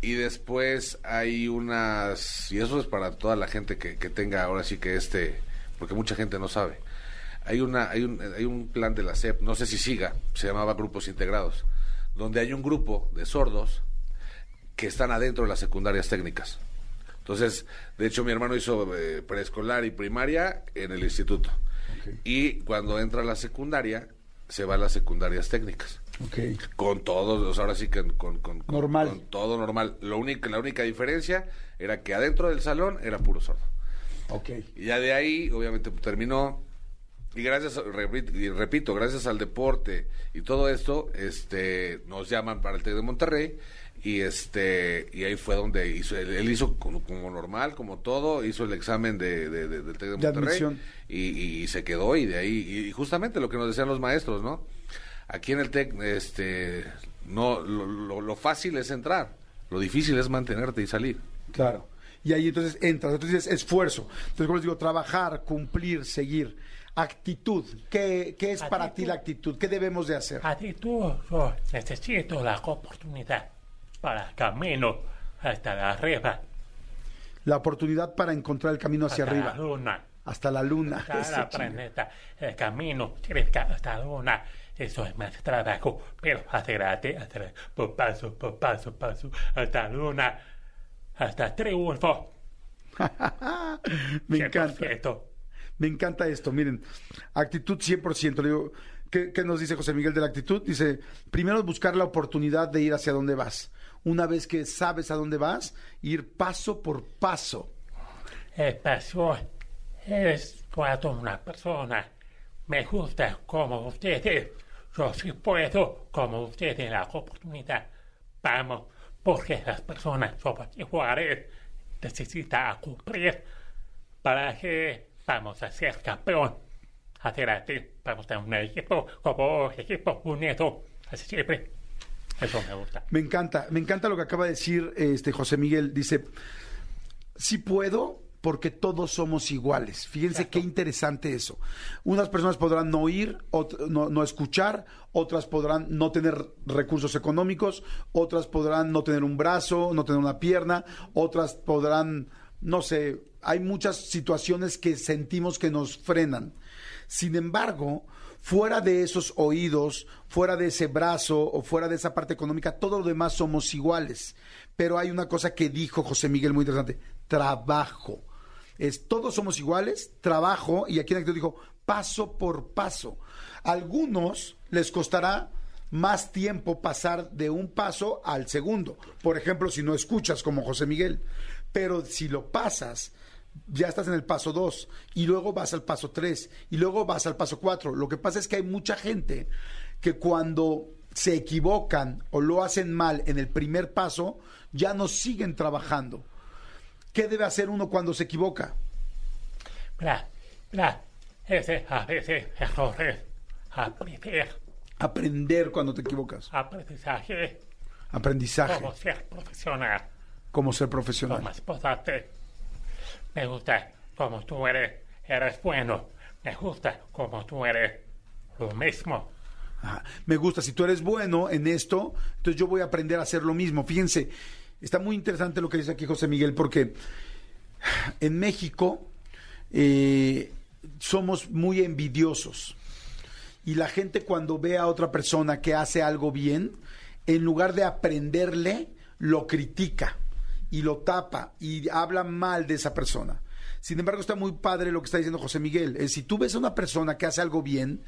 Y después hay unas, y eso es para toda la gente que, que tenga ahora sí que este, porque mucha gente no sabe. Hay una, hay un, hay un plan de la SEP, no sé si siga, se llamaba Grupos Integrados, donde hay un grupo de sordos que están adentro de las secundarias técnicas. Entonces, de hecho, mi hermano hizo eh, preescolar y primaria en el instituto. Y cuando entra a la secundaria, se va a las secundarias técnicas. Ok. Con todo, o sea, ahora sí que con, con- Normal. con todo normal. Lo único, la única diferencia era que adentro del salón era puro sordo. Ok. Y ya de ahí, obviamente, pues, terminó. Y gracias, repito, y repito, gracias al deporte y todo esto, este, nos llaman para el TEC de Monterrey y este y ahí fue donde hizo, él, él hizo como, como normal, como todo, hizo el examen de, de- de- del TEC de De Monterrey admisión. y, y se quedó y de ahí y justamente lo que nos decían los maestros, ¿no? Aquí en el TEC, este, no, lo, lo- lo fácil es entrar, lo difícil es mantenerte y salir. Claro. Y ahí entonces entras. Entonces esfuerzo. Entonces, como les digo, trabajar, cumplir, seguir. Actitud. ¿Qué, qué es para ti la actitud? ¿Qué debemos de hacer? Actitud, yo necesito la oportunidad para el camino hasta la arriba, La oportunidad para encontrar el camino hacia hasta la arriba. luna. Hasta la luna. Hasta la planeta, el camino hasta la luna. Eso es más trabajo, pero adelante, adelante, por paso, por paso, paso, hasta la luna, hasta triunfo. Me encanta. 100%. Me encanta esto. Miren, actitud 100%. Le digo, ¿qué, qué nos dice José Miguel de la actitud? Dice, primero buscar la oportunidad de ir hacia donde vas. Una vez que sabes a dónde vas, ir paso por paso. El pasión es cuando una persona me gusta como ustedes. Yo sí puedo como ustedes la oportunidad. Vamos, porque las personas somos iguales. Necesita cumplir para que vamos a ser campeón. Adelante, vamos a un equipo como equipo unido. Así siempre. Eso me gusta. Me encanta, me encanta lo que acaba de decir este José Miguel. Dice, sí puedo porque todos somos iguales. Fíjense qué interesante eso. Unas personas podrán no oír, no escuchar, otras podrán no tener recursos económicos, otras podrán no tener un brazo, no tener una pierna, otras podrán, no sé, hay muchas situaciones que sentimos que nos frenan. Sin embargo, fuera de esos oídos, fuera de ese brazo o fuera de esa parte económica, todo lo demás somos iguales. Pero hay una cosa que dijo José Miguel muy interesante, trabajo. Es todos somos iguales, trabajo, y aquí en actitud dijo, paso por paso. A algunos les costará más tiempo pasar de un paso al segundo. Por ejemplo, si no escuchas como José Miguel. Pero si lo pasas, ya estás en el paso 2 y luego vas al paso 3 y luego vas al paso 4. Lo que pasa es que hay mucha gente que cuando se equivocan o lo hacen mal en el primer paso, ya no siguen trabajando. ¿Qué debe hacer uno cuando se equivoca? Bla, bla. Ese a veces errores. Aprender, Aprender cuando te equivocas. aprendizaje. Aprendizaje, Como ser profesional. como ser Lo profesional. más importante. Me gusta como tú eres. Eres bueno. Me gusta como tú eres. Lo mismo. Ajá. Me gusta, si tú eres bueno en esto, entonces yo voy a aprender a hacer lo mismo. Fíjense, está muy interesante lo que dice aquí José Miguel, porque en México eh, somos muy envidiosos. Y la gente cuando ve a otra persona que hace algo bien, en lugar de aprenderle, lo critica y lo tapa y habla mal de esa persona. Sin embargo, está muy padre lo que está diciendo José Miguel. Es, si tú ves a una persona que hace algo bien,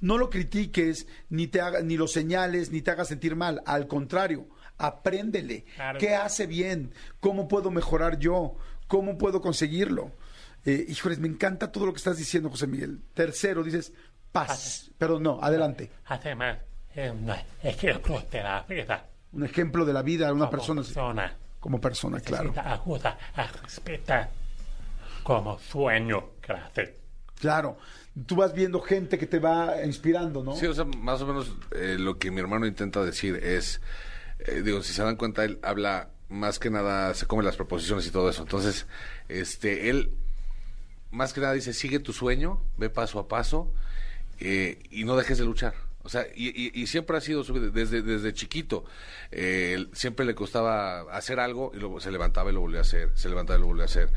no lo critiques, ni, te haga, ni lo señales, ni te hagas sentir mal. Al contrario, apréndele. Claro. ¿Qué hace bien? ¿Cómo puedo mejorar yo? ¿Cómo puedo conseguirlo? Eh, híjoles, me encanta todo lo que estás diciendo, José Miguel. Tercero, dices, Paz. Perdón, no, adelante. Además, es un ejemplo de la vida. Un ejemplo de la vida de una como persona. persona. Como persona, claro. Ayuda a respetar como sueño grande. Claro. Tú vas viendo gente que te va inspirando, ¿no? Sí, o sea, más o menos eh, lo que mi hermano intenta decir es, eh, digo, si se dan cuenta, él habla más que nada, se come las proposiciones y todo eso. Entonces, este, él más que nada dice, sigue tu sueño, ve paso a paso eh, y no dejes de luchar. O sea, y, y- y siempre ha sido desde, desde chiquito. eh, siempre le costaba hacer algo y luego se levantaba y lo volvía a hacer, se levantaba y lo volvía a hacer.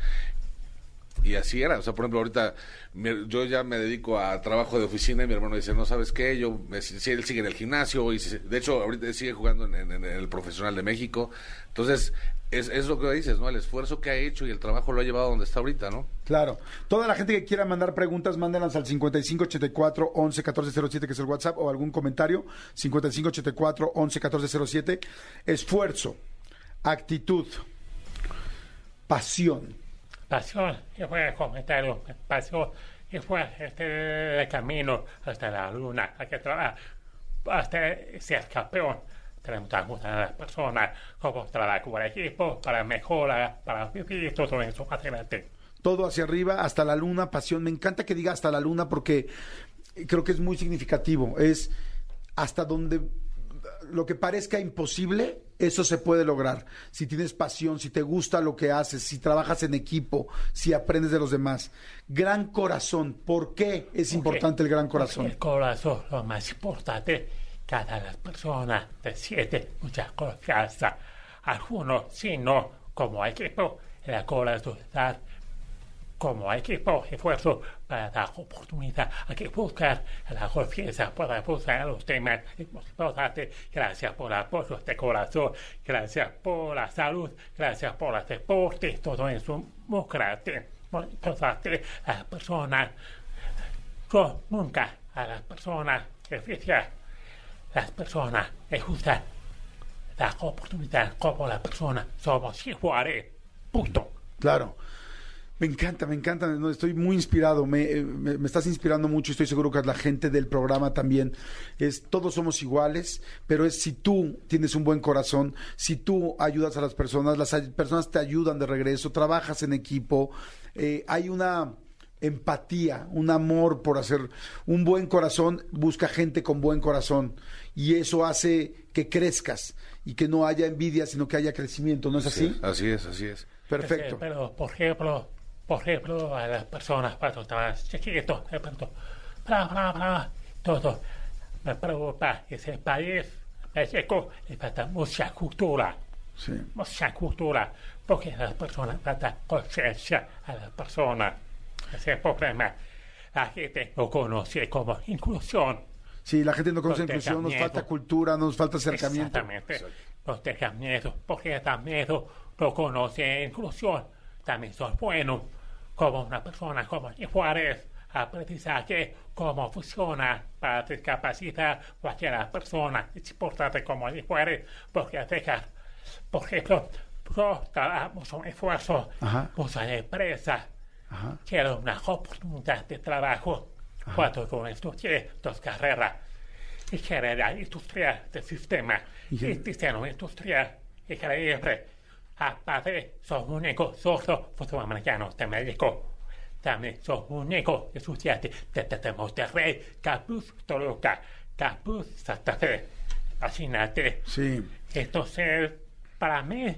Y así era. O sea, por ejemplo, ahorita mi- yo ya me dedico a trabajo de oficina y mi hermano dice, no sabes qué, yo, si él sigue en el gimnasio y si- de hecho ahorita sigue jugando en el profesional de México. Entonces, es, es lo que dices, ¿no? El esfuerzo que ha hecho y el trabajo lo ha llevado a donde está ahorita, ¿no? Claro. Toda la gente que quiera mandar preguntas, mándenlas al 5584 11 1407, que es el WhatsApp, o algún comentario. 5584 11 1407. Esfuerzo, actitud, pasión. Pasión, y fue el comentario, pasión, y fue este el camino hasta la luna, que trabajar hasta ser campeón. Tenemos ayudar a las personas, como trabajar con el equipo, para mejorar, para vivir todo eso adelante. todo hacia arriba, hasta la luna, pasión. Me encanta que diga hasta la luna porque creo que es muy significativo. Es hasta donde lo que parezca imposible, eso se puede lograr. Si tienes pasión, si te gusta lo que haces, si trabajas en equipo, si aprendes de los demás. Gran corazón. ¿Por qué es importante el gran corazón? El corazón, lo más importante, cada las personas te siente mucha confianza. Algunos, si no, como equipo, corazón da como equipo esfuerzo para dar oportunidad. Hay que buscar la confianza para buscar los temas importantes. Gracias por el apoyo de corazón, gracias por la salud, gracias por el deporte, todo eso. Muy importante, las personas yo nunca a las personas que decía, las personas les gusta la oportunidad como la persona somos iguales. Punto. Claro. Me encanta, me encanta. estoy muy inspirado. Me, eh, me- me estás inspirando mucho. Estoy seguro que la gente del programa también. Es todos somos iguales, pero es si tú tienes un buen corazón, si tú ayudas a las personas, las personas te ayudan de regreso, trabajas en equipo, eh, hay una empatía, un amor por hacer un buen corazón, busca gente con buen corazón y eso hace que crezcas y que no haya envidia, sino que haya crecimiento, ¿no es así? Así es, así es. Perfecto. Pero, por ejemplo, por ejemplo, a las personas cuando estaban chiquitos, de pronto, bla, bla, bla, todo, me preocupa ese país, México, le falta mucha cultura, Sí. mucha cultura, porque las personas falta conciencia a las personas. Ese es el problema. La gente no conoce como inclusión. Sí, la gente no conoce Nos inclusión, nos falta cultura, nos falta acercamiento. Exactamente. Nos deja miedo, porque da miedo, no conoce inclusión. También son buenos, como una persona como Juárez, aprendizaje, cómo funciona para discapacitar cualquier persona. Es importante como Juárez, porque deja, por ejemplo, trabajamos un esfuerzo, muchas empresas, quiero una oportunidad de trabajo. Cuando yo estudié dos carreras, ingeniería industrial del sistema y diseño industrial, increíble. Aparte, soy único sordo sudamericano de México. También soy único estudiante de, de, de Monterrey, Capuz, Toluca, Capuz, Santa Fe. Imagínate. Sí. Entonces, para mí,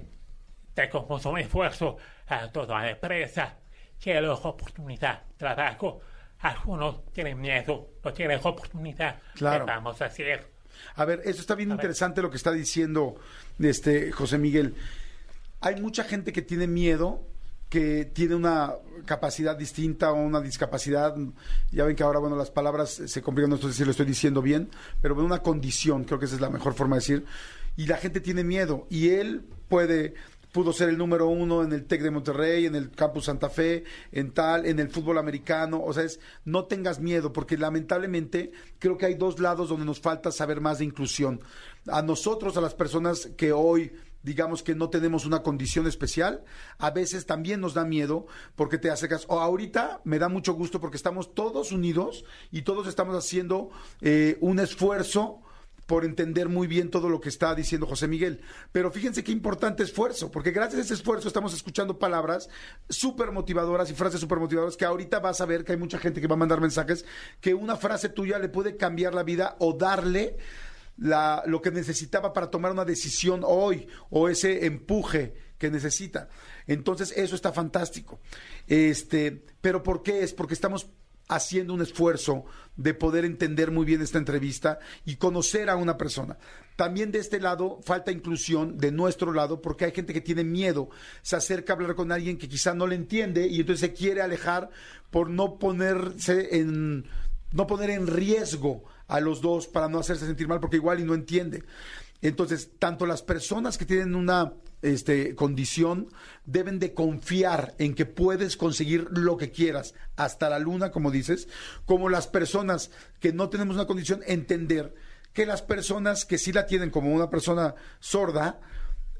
tengo mucho esfuerzo a toda la empresa. Quiero oportunidad, trabajo. Algunos tienen miedo, no tienen oportunidad. Claro. ¿Qué vamos a hacer? A ver, eso está bien interesante lo que está diciendo este José Miguel. Hay mucha gente que tiene miedo, que tiene una capacidad distinta o una discapacidad. Ya ven que ahora, bueno, las palabras se complican, no sé si lo estoy diciendo bien, pero una condición, creo que esa es la mejor forma de decir. Y la gente tiene miedo. Y él puede, pudo ser el número uno en el TEC de Monterrey, en el Campus Santa Fe, en tal, en el fútbol americano. O sea, es no tengas miedo, porque lamentablemente creo que hay dos lados donde nos falta saber más de inclusión. A nosotros, a las personas que hoy digamos que no tenemos una condición especial, a veces también nos da miedo porque te acercas. O ahorita me da mucho gusto porque estamos todos unidos y todos estamos haciendo eh, un esfuerzo por entender muy bien todo lo que está diciendo José Miguel. Pero fíjense qué importante esfuerzo, porque gracias a ese esfuerzo estamos escuchando palabras súper motivadoras y frases súper motivadoras que ahorita vas a ver que hay mucha gente que va a mandar mensajes que una frase tuya le puede cambiar la vida o darle la, lo que necesitaba para tomar una decisión hoy o ese empuje que necesita. Entonces, eso está fantástico. Este, pero ¿por qué es? Porque estamos haciendo un esfuerzo de poder entender muy bien esta entrevista y conocer a una persona. También de este lado falta inclusión de nuestro lado porque hay gente que tiene miedo, se acerca a hablar con alguien que quizá no le entiende y entonces se quiere alejar por no ponerse en no poner en riesgo a los dos para no hacerse sentir mal porque igual y no entiende. Entonces, tanto las personas que tienen una este, condición deben de confiar en que puedes conseguir lo que quieras, hasta la luna, como dices, como las personas que no tenemos una condición, entender que las personas que sí la tienen como una persona sorda,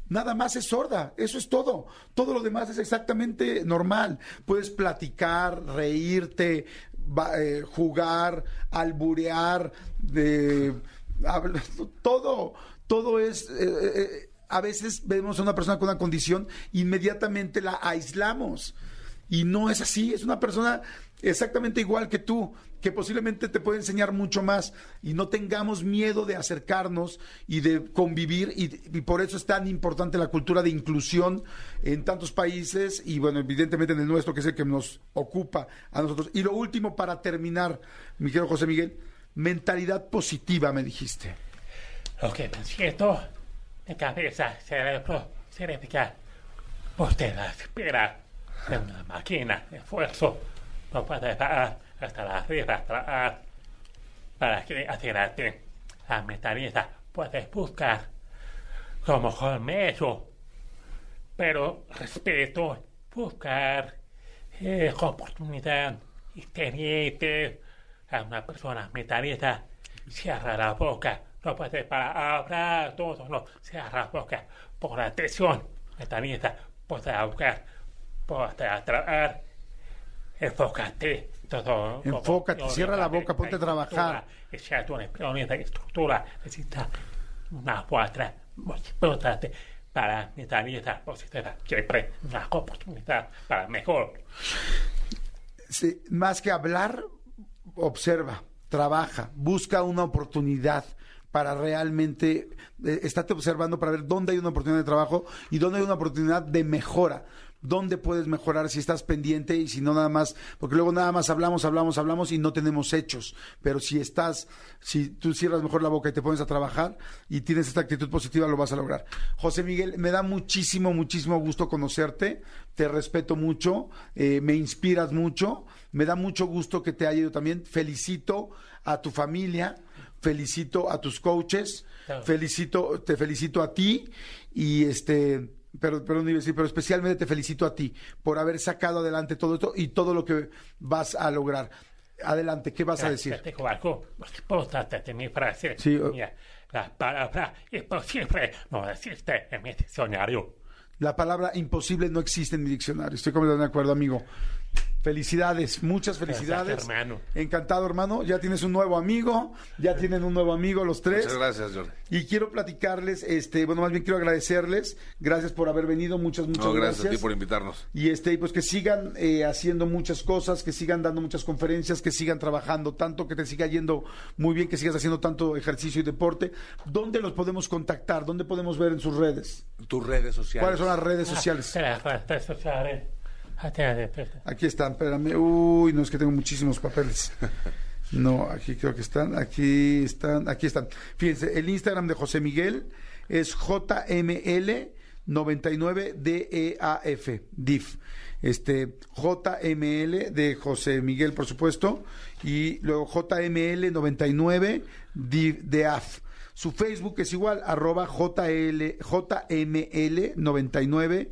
Nada más es sorda, eso es todo. Todo lo demás es exactamente normal. Puedes platicar, reírte, eh, jugar, alburear, de, habla- todo, todo es... eh, eh, a veces vemos a una persona con una condición, inmediatamente la aislamos. Y no es así, es una persona exactamente igual que tú, que posiblemente te puede enseñar mucho más y no tengamos miedo de acercarnos y de convivir y, por eso es tan importante la cultura de inclusión en tantos países y bueno, evidentemente en el nuestro que es el que nos ocupa a nosotros. Y lo último para terminar, mi querido José Miguel, mentalidad positiva me dijiste. Que me de cabeza, cerebro, cerebral. Usted aspira de una máquina de esfuerzo. No puede parar hasta la arriba. Para que acelerarte la mentalidad puedes buscar como colmillo. Pero respeto, buscar eh, oportunidad, exteriente a una persona mentalista. Cierra la boca, no puede para hablar todo, no, cierra la boca por la atención mentalista, puede buscar, puede atraer, enfócate. Todo, Enfócate, cierra la boca, ponte a trabajar. Es una estructura, necesita una cuadra muy importante para mentalidad positiva, siempre una oportunidad para mejor. Sí, más que hablar, observa, trabaja, busca una oportunidad para realmente eh, estate observando para ver dónde hay una oportunidad de trabajo y dónde hay una oportunidad de mejora. ¿Dónde puedes mejorar si estás pendiente y si no nada más? Porque luego nada más hablamos, hablamos, hablamos y no tenemos hechos. Pero si estás, si tú cierras mejor la boca y te pones a trabajar y tienes esta actitud positiva, lo vas a lograr. José Miguel, me da muchísimo, muchísimo gusto conocerte. Te respeto mucho, eh, me inspiras mucho. Me da mucho gusto que te haya ido también. Felicito a tu familia, felicito a tus coaches, Claro. felicito, te felicito a ti y este, pero, decir, pero especialmente te felicito a ti por haber sacado adelante todo esto y todo lo que vas a lograr. Adelante, ¿qué vas a decir? Te mi frase. Sí, Mira, la palabra imposible no existe en mi diccionario. La palabra imposible no existe en mi diccionario. Estoy completamente de acuerdo, amigo. Felicidades, muchas felicidades. Gracias, hermano. Encantado, hermano. Ya tienes un nuevo amigo, ya tienen un nuevo amigo los tres. Muchas gracias, Jordi. Y quiero platicarles, este, bueno, más bien quiero agradecerles. Gracias por haber venido, muchas, muchas No, gracias. gracias a ti por invitarnos. Y este, pues que sigan eh, haciendo muchas cosas, que sigan dando muchas conferencias, que sigan trabajando tanto, que te siga yendo muy bien, que sigas haciendo tanto ejercicio y deporte. ¿Dónde los podemos contactar? ¿Dónde podemos ver en sus redes? Tus redes sociales. ¿Cuáles son las redes sociales? Espera, espera, espera, espera. Espera. Aquí están, espérame. Uy, no es que tengo muchísimos papeles. No, aquí creo que están, aquí están, aquí están. Fíjense, el Instagram de José Miguel es JML99DEAF, DIF. Este, JML de José Miguel, por supuesto, y luego JML99 DEAF. Su Facebook es igual, arroba JL, JML99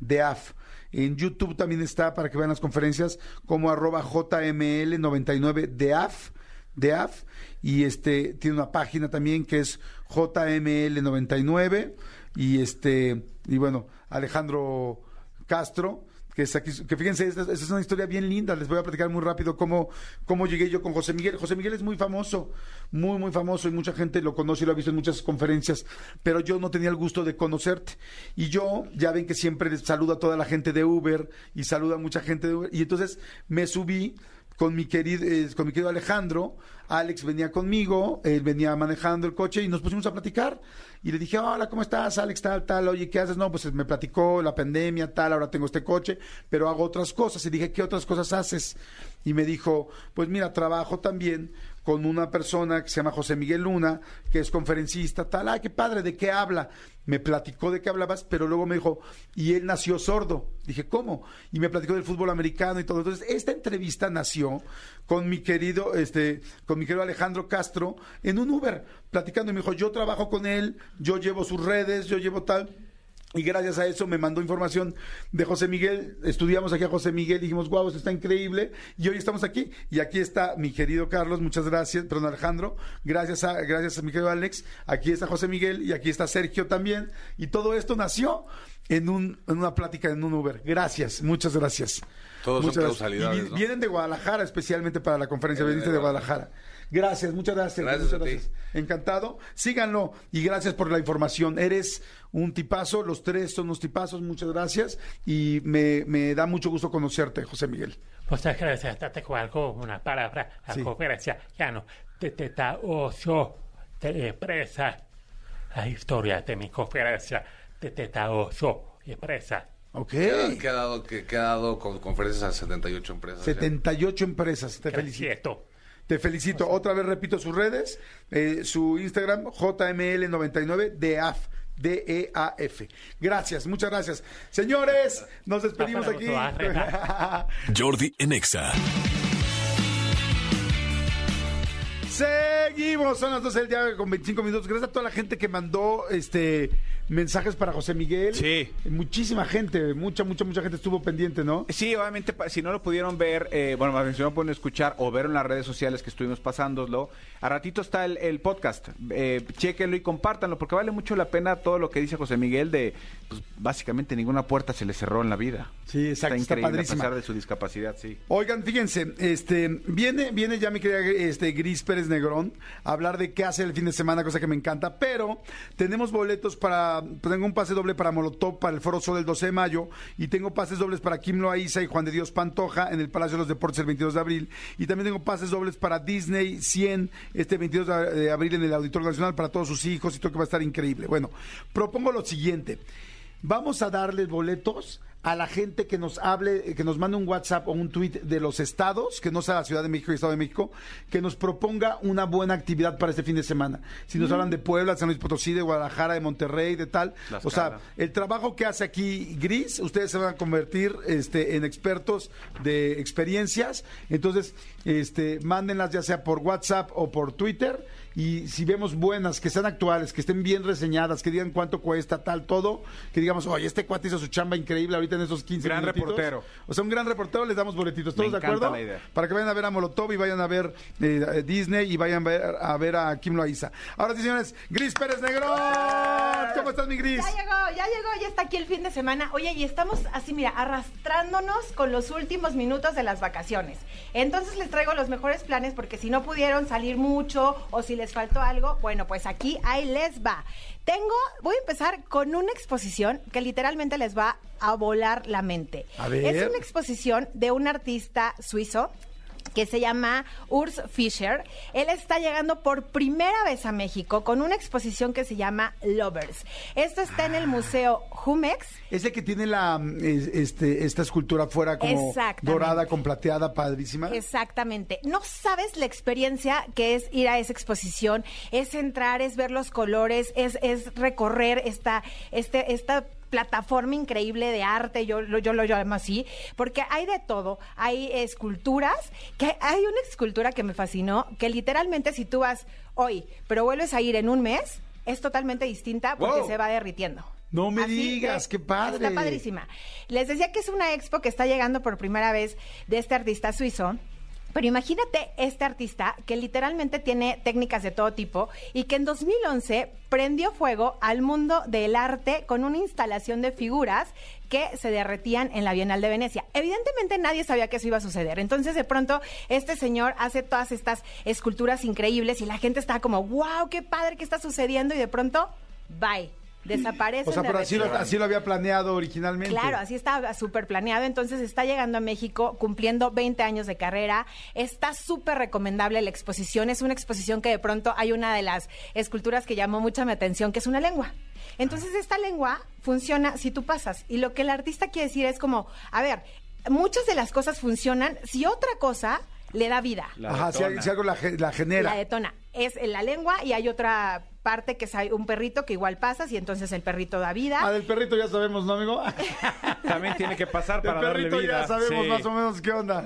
DEAF. En YouTube también está para que vean las conferencias como arroba JML99 DEAF, de AF y este tiene una página también que es JML99 y este y bueno, Alejandro Castro que es que fíjense, esta es una historia bien linda, les voy a platicar muy rápido cómo, cómo llegué yo con José Miguel. José Miguel es muy famoso, muy, muy famoso y mucha gente lo conoce y lo ha visto en muchas conferencias, pero yo no tenía el gusto de conocerte. Y yo, ya ven que siempre saludo a toda la gente de Uber y saluda a mucha gente de Uber, y entonces me subí con mi querido, eh, con mi querido Alejandro. Alex venía conmigo, él venía manejando el coche y nos pusimos a platicar. Y le dije, hola, ¿cómo estás, Alex? Tal, tal, oye, ¿qué haces? No, pues me platicó la pandemia, tal, ahora tengo este coche, pero hago otras cosas. Y dije, ¿qué otras cosas haces? Y me dijo, pues mira, trabajo también con una persona que se llama José Miguel Luna, que es conferencista, tal, ay, qué padre, ¿de qué habla? Me platicó de qué hablabas, pero luego me dijo, y él nació sordo. Dije, ¿cómo? Y me platicó del fútbol americano y todo. Entonces, esta entrevista nació con mi querido, este, con mi querido Alejandro Castro en un Uber, platicando, y me dijo, yo trabajo con él, yo llevo sus redes, yo llevo tal. Y gracias a eso me mandó información de José Miguel. Estudiamos aquí a José Miguel dijimos, guau, esto está increíble. Y hoy estamos aquí. Y aquí está mi querido Carlos, muchas gracias, perdón, Alejandro. Gracias a, gracias a mi querido Alex. Aquí está José Miguel y aquí está Sergio también. Y todo esto nació en, un, en una plática en un Uber. Gracias, muchas gracias. Todos son Muchas gracias. Y vi- ¿no? Vienen de Guadalajara especialmente para la conferencia. Vienen Viniste de de Guadalajara. Gracias, muchas gracias. Gracias muchas a ti. gracias. Encantado. Síganlo y gracias por la información. Eres un tipazo, los tres son unos tipazos, muchas gracias. Y me, me da mucho gusto conocerte, José Miguel. Muchas gracias. Te algo, una palabra, la Sí. conferencia, ya no, te, te da oso, te expresa la historia de mi conferencia, te, te da oso, expresa. Ok. Que ha, dado, que, que ha dado con conferencias a 78 empresas. 78 empresas, te felicito. Te felicito. Otra vez repito sus redes, eh, su Instagram, JML99 DEAF. D-E-A-F. Gracias, muchas gracias. Señores, nos despedimos aquí. Jordi en Exa. Seguimos, son las 12 del día con 25 minutos. Gracias a toda la gente que mandó este mensajes para José Miguel. Sí. Muchísima gente, mucha, mucha, mucha gente estuvo pendiente, ¿no? Sí, obviamente, si no lo pudieron ver, eh, bueno, más bien, si no lo pueden escuchar o ver en las redes sociales que estuvimos pasándolo, a ratito está el, el podcast. Eh, chéquenlo y compártanlo, porque vale mucho la pena todo lo que dice José Miguel de, pues, básicamente ninguna puerta se le cerró en la vida. Sí, exacto, está increíble, padrísima. a pesar de su discapacidad, sí. Oigan, fíjense, este, viene, viene ya mi querida este, Gris Pérez Negrón a hablar de qué hace el fin de semana, cosa que me encanta, pero tenemos boletos tengo un pase doble para Molotov para el Foro Sol el 12 de mayo y tengo pases dobles para Kim Loaiza y Juan de Dios Pantoja en el Palacio de los Deportes el 22 de abril y también tengo pases dobles para Disney 100 este 22 de de abril en el Auditorio Nacional para todos sus hijos y todo que va a estar increíble. Bueno, propongo lo siguiente. Vamos a darles boletos a la gente que nos hable, que nos mande un WhatsApp o un tweet de los estados, que no sea la Ciudad de México y Estado de México, que nos proponga una buena actividad para este fin de semana. Si nos hablan de Puebla, San Luis Potosí, de Guadalajara, de Monterrey, de tal. Las o sea, el trabajo que hace aquí Gris, ustedes se van a convertir este, en expertos de experiencias. Entonces, este, mándenlas ya sea por WhatsApp o por Twitter. Y si vemos buenas, que sean actuales, que estén bien reseñadas, que digan cuánto cuesta, tal, todo, que digamos, oye, este cuate hizo su chamba increíble ahorita en esos 15 Gran minutitos". reportero. O sea, un gran reportero, les damos boletitos. ¿Todos Me de acuerdo? la idea. Para que vayan a ver a Molotov y vayan a ver eh, a Disney y vayan a ver, a ver a Kim Loaiza. Ahora sí, señores, Gris Pérez Negrón. ¿Cómo estás, mi Gris? Ya llegó, ya llegó, ya está aquí el fin de semana. Oye, y estamos así, mira, arrastrándonos con los últimos minutos de las vacaciones. Entonces les traigo los mejores planes porque si no pudieron salir mucho o si les faltó algo, bueno, pues aquí ahí les va. Tengo, voy a empezar con una exposición que literalmente les va a volar la mente. A ver. Es una exposición de un artista suizo que se llama Urs Fischer. Él está llegando por primera vez a México con una exposición que se llama Lovers. Esto está en el Museo Jumex. Ese que tiene la es- este, esta escultura fuera como dorada con plateada, padrísima. Exactamente. No sabes la experiencia que es ir a esa exposición, es entrar, es ver los colores, es, es recorrer esta, este, esta plataforma increíble de arte, yo, lo- yo lo llamo así, porque hay de todo, hay esculturas, que hay una escultura que me fascinó, que literalmente si tú vas hoy, pero vuelves a ir en un mes, es totalmente distinta porque Wow. se va derritiendo. No me Así digas, que qué padre. Está padrísima. Les decía que es una expo que está llegando por primera vez de este artista suizo. Pero imagínate este artista que literalmente tiene técnicas de todo tipo y que en 2011 prendió fuego al mundo del arte con una instalación de figuras que se derretían en la Bienal de Venecia. Evidentemente nadie sabía que eso iba a suceder. Entonces de pronto este señor hace todas estas esculturas increíbles y la gente está como, wow, qué padre que está sucediendo y de pronto, bye. Desaparece. O sea, pero así lo, así lo había planeado originalmente. Claro, así estaba súper planeado. Entonces está llegando a México cumpliendo 20 años de carrera. Está súper recomendable la exposición. Es una exposición que de pronto hay una de las esculturas que llamó mucha mi atención, que es una lengua. Entonces esta lengua funciona si tú pasas. Y lo que el artista quiere decir es como, a ver, muchas de las cosas funcionan si otra cosa le da vida. Ajá, si, si algo la, ge- la genera. La detona. Es en la lengua y hay otra parte que es hay un perrito que igual pasas y entonces el perrito da vida. Ah, del perrito ya sabemos, ¿no, amigo? También tiene que pasar para darle perrito vida. ya sabemos sí. más o menos qué onda.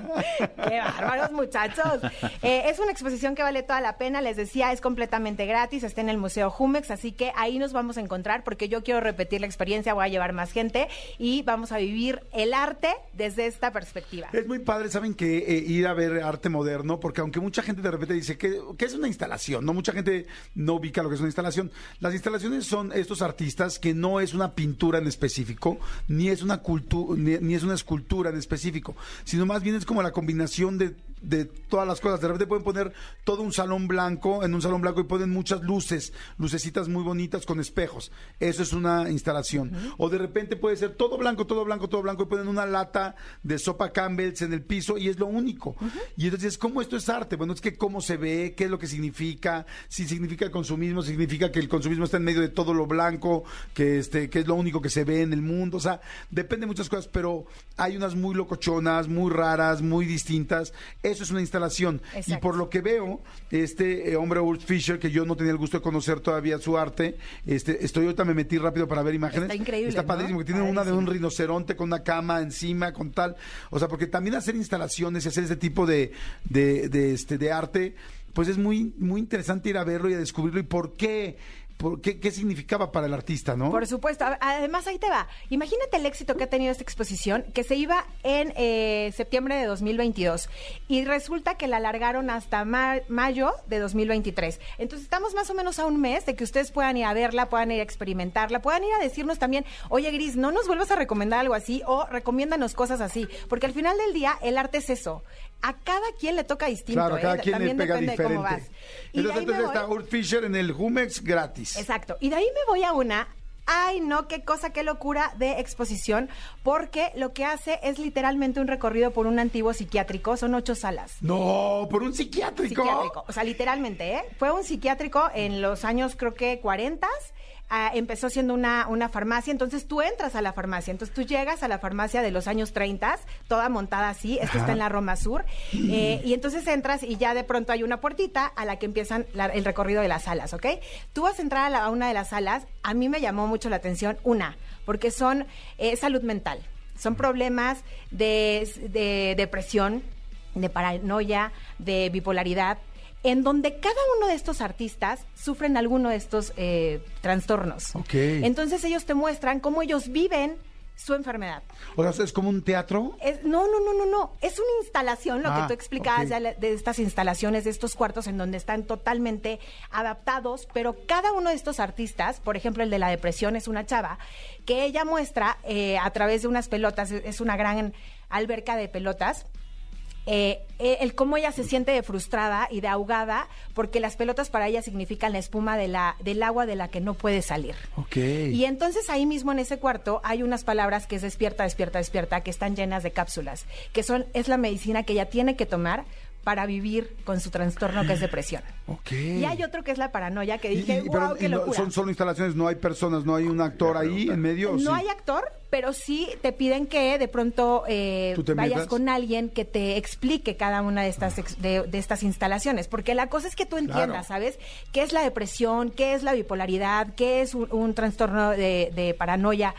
¡Qué bárbaros, muchachos! Eh, es una exposición que vale toda la pena. Les decía, es completamente gratis. Está en el Museo Jumex, así que ahí nos vamos a encontrar porque yo quiero repetir la experiencia. Voy a llevar más gente y vamos a vivir el arte desde esta perspectiva. Es muy padre, ¿saben que eh, Ir a ver arte moderno, porque aunque mucha gente de repente dice que, que es una instalación, ¿no? Mucha gente no ubica lo que es una instalación. Las instalaciones son estos artistas que no es una pintura en específico, ni es una cultura, ni, ni es una escultura en específico, sino más bien es como la combinación de de todas las cosas. De repente pueden poner todo un salón blanco, en un salón blanco y ponen muchas luces, lucecitas muy bonitas con espejos. Eso es una instalación. O de repente puede ser todo blanco, todo blanco, todo blanco y ponen una lata de sopa Campbell's en el piso y es lo único. Y entonces, ¿cómo esto es arte? Bueno, es que cómo se ve, qué es lo que significa, si significa el consumismo, significa que el consumismo está en medio de todo lo blanco, que este, que es lo único que se ve en el mundo. O sea, depende de muchas cosas, pero hay unas muy locochonas, muy raras, muy distintas. Eso es una instalación. Y por lo que veo, este eh, hombre Urt Fisher, que yo no tenía el gusto de conocer todavía su arte, este, estoy ahorita me metí rápido para ver imágenes. Está increíble, Está ¿no? padrísimo, que tiene una de un rinoceronte con una cama encima, con tal. O sea, porque también hacer instalaciones y hacer ese tipo de, de, de, este, de arte, pues es muy, muy interesante ir a verlo y a descubrirlo y por qué. ¿Por qué, ¿Qué significaba para el artista, no? Por supuesto. Además, ahí te va. Imagínate el éxito que ha tenido esta exposición, que se iba en eh, septiembre de 2022 y resulta que la alargaron hasta ma- mayo de 2023. Entonces, estamos más o menos a un mes de que ustedes puedan ir a verla, puedan ir a experimentarla, puedan ir a decirnos también, oye, Gris, no nos vuelvas a recomendar algo así o recomiéndanos cosas así. Porque al final del día, el arte es eso. A cada quien le toca distinto. claro, a ¿eh? cada quien le También pega depende de cómo diferente. vas. Y Entonces, está Urt Fisher en el Jumex gratis. Exacto. Y de ahí me voy a una. Ay, no, qué cosa, qué locura de exposición, porque lo que hace es literalmente un recorrido por un antiguo psiquiátrico, son ocho salas. No, por un psiquiátrico. Psiquiátrico, o sea, literalmente, ¿eh? Fue un psiquiátrico en los años, creo que 40. Ah, empezó siendo una, una farmacia, entonces tú entras a la farmacia, entonces tú llegas a la farmacia de los años 30, toda montada así, esto está en la Roma Sur, eh, y entonces entras y ya de pronto hay una puertita a la que empiezan la- el recorrido de las salas, ¿ok? Tú vas a entrar a, la- a una de las salas, a mí me llamó mucho la atención una, porque son eh, salud mental, son problemas de, de depresión, de paranoia, de bipolaridad, en donde cada uno de estos artistas sufren alguno de estos eh, trastornos. Ok. Entonces ellos te muestran cómo ellos viven su enfermedad. O sea, es como un teatro. Es- no, no, no, no, no. Es una instalación, lo Ah, que tú explicabas ok. ya le- de estas instalaciones, de estos cuartos en donde están totalmente adaptados, pero cada uno de estos artistas, por ejemplo, el de la depresión es una chava, que ella muestra eh, a través de unas pelotas, es una gran alberca de pelotas, eh, eh, el cómo ella se siente de frustrada y de ahogada, porque las pelotas para ella significan la espuma de la, del agua de la que no puede salir. Ok. Y entonces ahí mismo en ese cuarto hay unas palabras que es despierta, despierta, despierta, que están llenas de cápsulas, que son, es la medicina que ella tiene que tomar para vivir con su trastorno que es depresión. Ok. Y hay otro que es la paranoia, que dije, y- pero wow, qué y no- locura. son solo instalaciones, no hay personas, no hay un actor ahí en medio. ¿o No sí? hay actor, pero sí te piden que de pronto eh, ¿Tú te vayas metas? con alguien que te explique cada una de estas ex- de, de estas instalaciones, porque la cosa es que tú entiendas, Claro. ¿sabes? ¿Qué es la depresión? ¿Qué es la bipolaridad? ¿Qué es un, un trastorno de, de paranoia?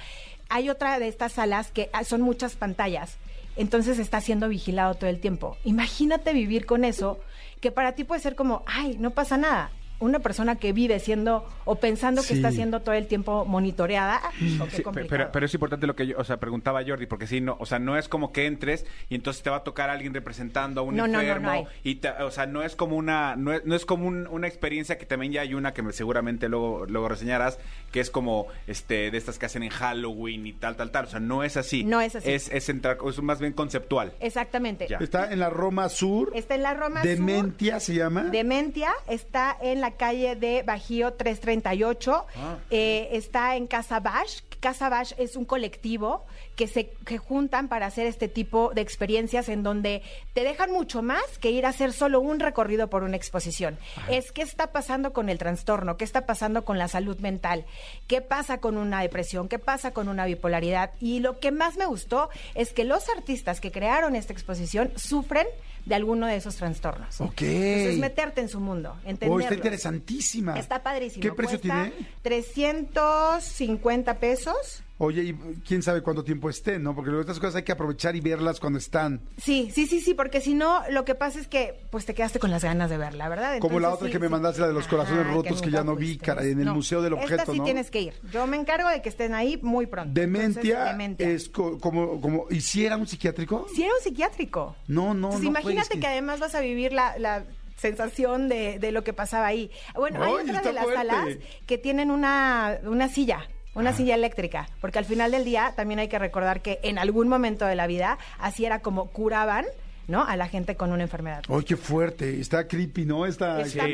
Hay otra de estas salas que ah, son muchas pantallas, entonces está siendo vigilado todo el tiempo. Imagínate vivir con eso, que para ti puede ser como, ay, no pasa nada. Una persona que vive siendo o pensando que Sí. está siendo todo el tiempo monitoreada. oh, Sí, complicado. pero, pero es importante lo que yo, o sea, preguntaba Jordi, porque si no, o sea, no es como que entres y entonces te va a tocar alguien representando a un No, no, no, enfermo no y te- o sea, no es como una no es, no es como un- una experiencia que también ya hay una que me- seguramente luego luego reseñarás, que es como este de estas que hacen en Halloween y tal tal tal, o sea, no es así. No es así. Es es entrar es más bien conceptual. Exactamente. Ya. Está en la Roma Sur. Está en la Roma Sur. Dementia se llama. Dementia está en la calle de Bajío 338. Ah. Eh, está en Casa Bash. Casa Bash es un colectivo que se que juntan para hacer este tipo de experiencias en donde te dejan mucho más que ir a hacer solo un recorrido por una exposición. Es qué está pasando con el trastorno, qué está pasando con la salud mental, qué pasa con una depresión, qué pasa con una bipolaridad. Y lo que más me gustó es que los artistas que crearon esta exposición sufren de alguno de esos trastornos. Ok. Entonces, meterte en su mundo, Oh, entenderlo. está interesantísima. Está padrísimo. ¿Qué precio Cuesta tiene? 350 pesos. Oye, y quién sabe cuánto tiempo esté, ¿no? Porque luego estas cosas hay que aprovechar y verlas cuando están. Sí, sí, sí, sí, porque si no, lo que pasa es que pues te quedaste con las ganas de verla, ¿verdad? Como la otra sí, que me sí. mandaste, la de los corazones rotos, que ya no vi, fuiste. cara, en el Museo del Objeto, Esta sí ¿no? tienes que ir. Yo me encargo de que estén ahí muy pronto. Dementia, Entonces, dementia. es co- como, como, ¿y si era un psiquiátrico? Si era un psiquiátrico. No, no, Entonces, no. imagínate que además vas a vivir la, la sensación de, de lo que pasaba ahí. Bueno, hay Ay, otra está de las fuerte. salas que tienen una, una silla. Una silla eléctrica, porque al final del día también hay que recordar que en algún momento de la vida así era como curaban, ¿no? A la gente con una enfermedad. Ay, qué fuerte. Está creepy, ¿no? Está, Está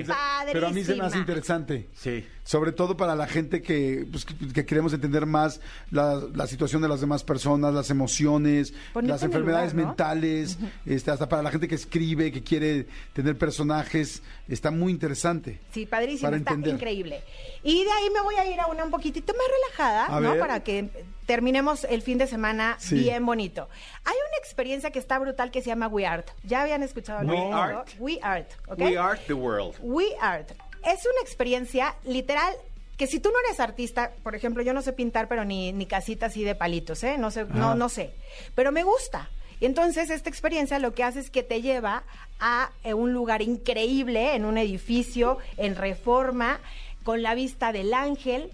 Pero a mí se me hace interesante. Sí. Sobre todo para la gente que, pues, que, que queremos entender más la, la situación de las demás personas, las emociones, las en enfermedades lugar, ¿no? mentales, este, hasta para la gente que escribe, que quiere tener personajes. Está muy interesante. Sí, padrísimo, Para está entender. increíble. Y de ahí me voy a ir a una un poquitito más relajada, A ¿no? ver. Para que terminemos el fin de semana Sí. bien bonito. Hay una experiencia que está brutal que se llama We Art. ¿Ya habían escuchado We? Art. We Art, ¿ok? We are the world. We Art. Es una experiencia literal que si tú no eres artista, por ejemplo, yo no sé pintar, pero ni, ni casitas así de palitos, ¿eh? No sé, no, no sé. Pero me gusta. Y entonces esta experiencia lo que hace es que te lleva a eh, un lugar increíble, en un edificio, en reforma, con la vista del ángel,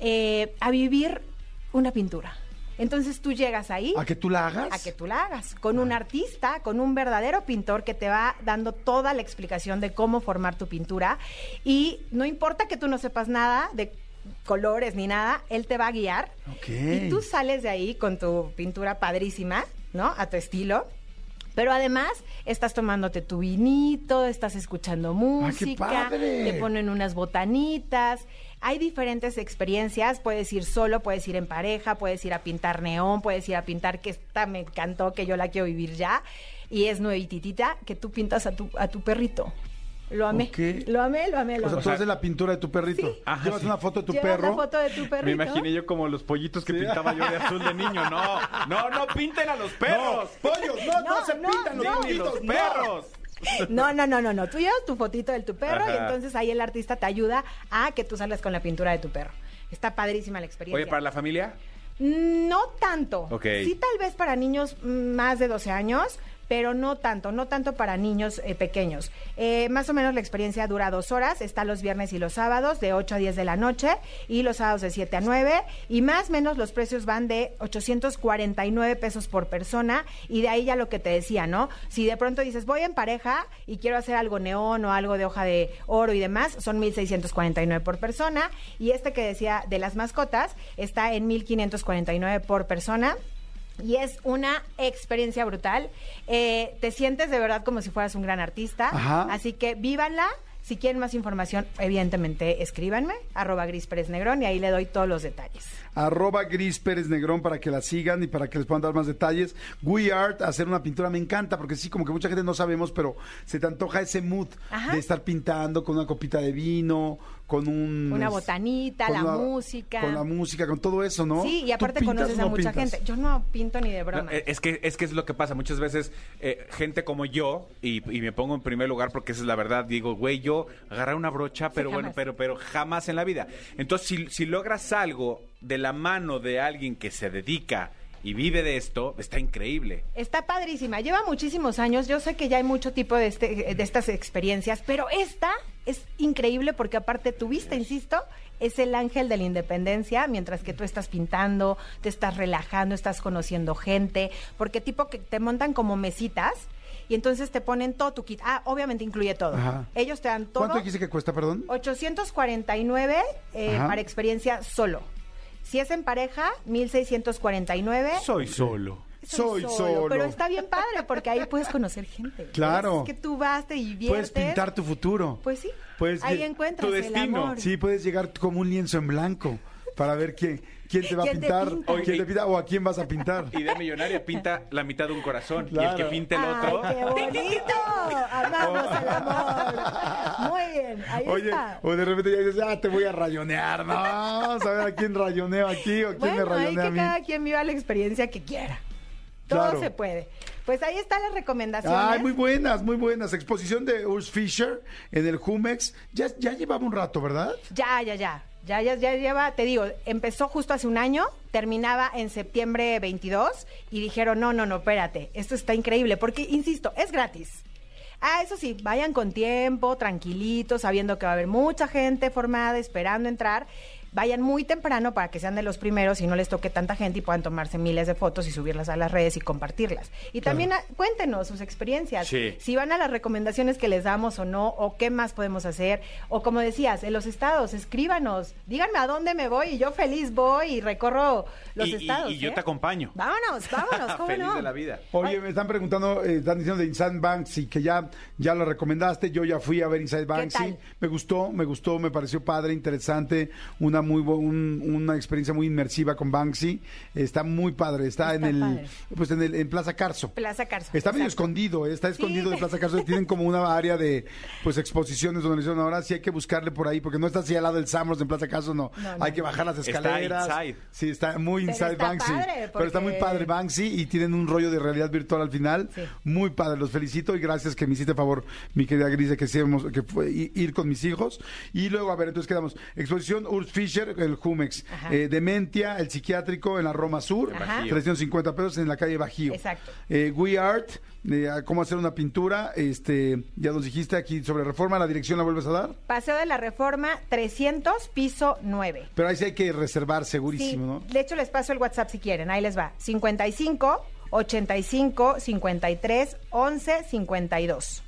eh, a vivir una pintura. Entonces tú llegas ahí ¿A que tú la hagas? a que tú la hagas, con un artista, con un verdadero pintor que te va dando toda la explicación de cómo formar tu pintura y no importa que tú no sepas nada de colores ni nada, él te va a guiar Ok. y tú sales de ahí con tu pintura padrísima, ¿no? A tu estilo. Pero además estás tomándote tu vinito, estás escuchando qué música, padre! te ponen unas botanitas. Hay diferentes experiencias, puedes ir solo, puedes ir en pareja, puedes ir a pintar neón, puedes ir a pintar que esta me encantó, que yo la quiero vivir ya. Y es nuevititita que tú pintas a tu, a tu perrito. Lo amé, Ok. lo amé, lo amé, lo O sea, amé. tú haces la pintura de tu perrito. Ajá, Llevas sí. una foto de tu Llevas perro. la foto de tu perrito. Me imaginé yo como los pollitos que pintaba yo de azul de niño. No, no, no pinten a los perros. pollos, no, no, No, se no, pintan los no. Ni los pollitos, no. perros. No, no, no, no, no. Tú llevas tu fotito de tu perro y entonces ahí el artista te ayuda a que tú salgas con la pintura de tu perro. Está padrísima la experiencia. Oye, para la familia. No tanto. Ok. Sí, tal vez para niños mm, más de 12 años, pero no tanto, no tanto para niños eh, pequeños. Eh, más o menos la experiencia dura dos horas, está los viernes y los sábados de 8 a 10 de la noche y los sábados de 7 a 9 y más o menos los precios van de 849 pesos por persona y de ahí ya lo que te decía, ¿no? Si de pronto dices voy en pareja y quiero hacer algo neón o algo de hoja de oro y demás, son 1649 por persona y este que decía de las mascotas está en 1549 por persona. Y es una experiencia brutal. Eh, te sientes de verdad como si fueras un gran artista. Ajá. Así que vívanla. Si quieren más información, evidentemente escríbanme, arroba Gris Pérez Negrón, y ahí le doy todos los detalles. Arroba Gris Pérez Negrón para que la sigan y para que les puedan dar más detalles. We Art, hacer una pintura me encanta porque sí, como que mucha gente no sabemos, pero se te antoja ese mood Ajá. de estar pintando con una copita de vino, con un... Una botanita, con la una- música. Con la música, con todo eso, ¿no? Sí, y ¿Tú aparte pintas conoces a no mucha pintas? gente. Yo no pinto ni de broma. No, eh, es que es que es lo que pasa muchas veces eh, gente como yo y, y me pongo en primer lugar porque esa es la verdad digo güey yo agarrar una brocha pero bueno pero pero jamás en la vida entonces si, si logras algo de la mano de alguien que se dedica y vive de esto está increíble Está padrísima, lleva muchísimos años. Yo sé que ya hay mucho tipo de, este, de estas experiencias, pero esta es increíble porque aparte tu vista, insisto, es el ángel de la independencia, mientras que tú estás pintando, te estás relajando, estás conociendo gente, porque tipo que te montan como mesitas y entonces te ponen todo tu kit. Ah, obviamente incluye todo. Ajá. Ellos te dan todo. ¿Cuánto dijiste que cuesta, perdón? 849 eh, para experiencia solo. Si es en pareja, 1649. Soy solo. Soy solo. Pero está bien padre porque ahí puedes conocer gente. Claro. Es que tú vas, te diviertes. Puedes pintar tu futuro. Pues sí. Puedes ahí encuentras tu el destino. amor. Sí, puedes llegar como un lienzo en blanco para ver quién, quién te va a ¿Quién te pintar, pinta? o quién te pinta o a quién vas a pintar. Idea millonaria pinta la mitad de un corazón y el Claro. que pinte el otro. ¡Ay, qué bonito! Amamos el amor. Muy bien, ahí Oye, está. o de repente ya dices, ah, te voy a rayonear. No, vamos a ver a quién rayoneo aquí o quién me Bueno, ahí rayonea a que mí. cada quien viva la experiencia que quiera. Todo se puede. Pues ahí están las recomendaciones. Ay, muy buenas, muy buenas. Exposición de Urs Fischer en el Jumex. Ya, ya llevaba un rato, ¿verdad? Ya, ya, ya. Ya, ya, ya lleva, te digo, empezó justo hace un año, terminaba en septiembre 22 y dijeron, no, no, no, espérate, esto está increíble, porque, insisto, es gratis. Ah, eso sí, vayan con tiempo, tranquilitos, sabiendo que va a haber mucha gente formada, esperando entrar. Vayan muy temprano para que sean de los primeros y no les toque tanta gente y puedan tomarse miles de fotos y subirlas a las redes y compartirlas. Y también ah, cuéntenos sus experiencias. Sí. Si van a las recomendaciones que les damos o no, o qué más podemos hacer. O como decías, en los estados, escríbanos. Díganme a dónde me voy y yo feliz voy y recorro los y, estados. y yo ¿eh? te acompaño. Vámonos, vámonos, ¿cómo Feliz no? de la vida. Oye, me están preguntando, eh, están diciendo de Inside Banksy, que ya, ya lo recomendaste. Yo ya fui a ver Inside Banksy. tal? Me gustó, me gustó, me pareció padre, interesante. Una muy un- una experiencia muy inmersiva con Banksy. Está muy padre. Está, Está en el padre. pues en el en Plaza Carso. Plaza Carso. Está medio exacto. escondido, eh, está escondido Sí. de Plaza Carso. Tienen como una área de pues exposiciones donde hicieron ahora. Sí hay que buscarle por ahí, porque no está así al lado del Samros en Plaza Carso, no. No, no, hay que bajar las Está escaleras. inside. Sí, está muy Pero inside está Banksy. padre, Pero está muy padre Banksy y tienen un rollo de realidad virtual al final. Sí. Muy padre, los felicito y gracias que me hiciste favor, mi querida Gris, de que, hiciéramos- que fue ir con mis hijos. Y luego, a ver, entonces quedamos. Exposición Urs El Jumex. Eh, Dementia, el psiquiátrico en la Roma Sur. Ajá. 350 pesos en la calle Bajío. Exacto. Eh, We Art, eh, cómo hacer una pintura. Este, ya nos dijiste aquí sobre reforma, la dirección la vuelves a dar. Paseo de la Reforma 300, piso 9. Pero ahí sí hay que reservar Sí, segurísimo, ¿no? de hecho les paso el WhatsApp si quieren, ahí les va. 55 85 53 11 52.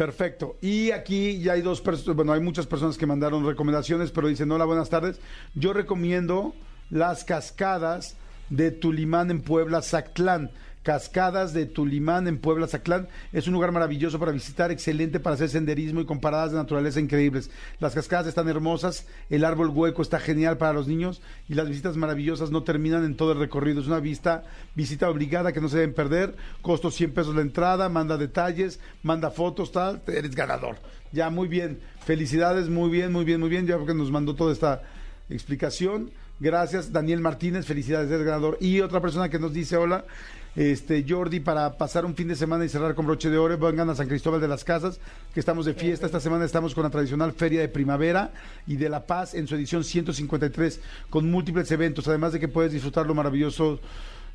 Perfecto. Y aquí ya hay dos personas, bueno, hay muchas personas que mandaron recomendaciones, pero dicen, hola, buenas tardes. Yo recomiendo las cascadas de Tulimán en Puebla, Zactlán. Cascadas de Tulimán en Puebla, Zactlán. Es un lugar maravilloso para visitar, excelente para hacer senderismo y con paradas de naturaleza increíbles. Las cascadas están hermosas, el árbol hueco está genial para los niños y las visitas maravillosas no terminan en todo el recorrido. Es una vista, visita obligada que no se deben perder. Costo 100 pesos la entrada, manda detalles, manda fotos, tal. Eres ganador. Ya, muy bien. Felicidades, muy bien, muy bien, muy bien. Ya porque nos mandó toda esta explicación. Gracias, Daniel Martínez, felicidades, eres ganador. Y otra persona que nos dice hola, este Jordi, para pasar un fin de semana y cerrar con broche de oro, vengan a San Cristóbal de las Casas, que estamos de fiesta. Esta semana estamos con la tradicional Feria de Primavera y de La Paz en su edición 153, con múltiples eventos, además de que puedes disfrutar lo maravilloso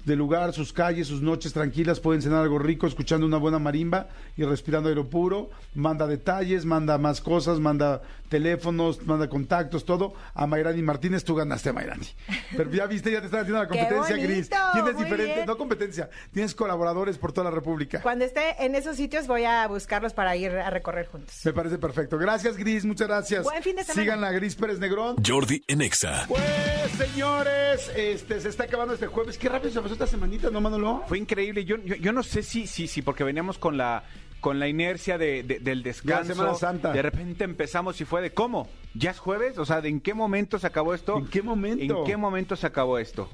del lugar, sus calles, sus noches tranquilas, pueden cenar algo rico escuchando una buena marimba y respirando aire puro. Manda detalles, manda más cosas, manda teléfonos, manda contactos, todo. A Mayrani Martínez, tú ganaste a Mayrani. Pero ya viste, ya te están haciendo la ¡Qué competencia, Gris. Tienes diferentes, no competencia, tienes colaboradores por toda la República. Cuando esté en esos sitios voy a buscarlos para ir a recorrer juntos. Me parece perfecto. Gracias, Gris, muchas gracias. Buen fin de semana. Síganla, Gris Pérez Negrón. Jordi en Exa. Pues, señores, este se está acabando este jueves. Qué rápido se pasó esta semanita, ¿no, Manolo? Fue increíble. Yo, yo, yo no sé si, si, si porque veníamos con la con la inercia de, de- del descanso. Semana Santa. De repente empezamos y fue de ¿cómo? ¿Ya es jueves? O sea, ¿de en qué momento se acabó esto? ¿En qué momento? ¿En qué momento se acabó esto?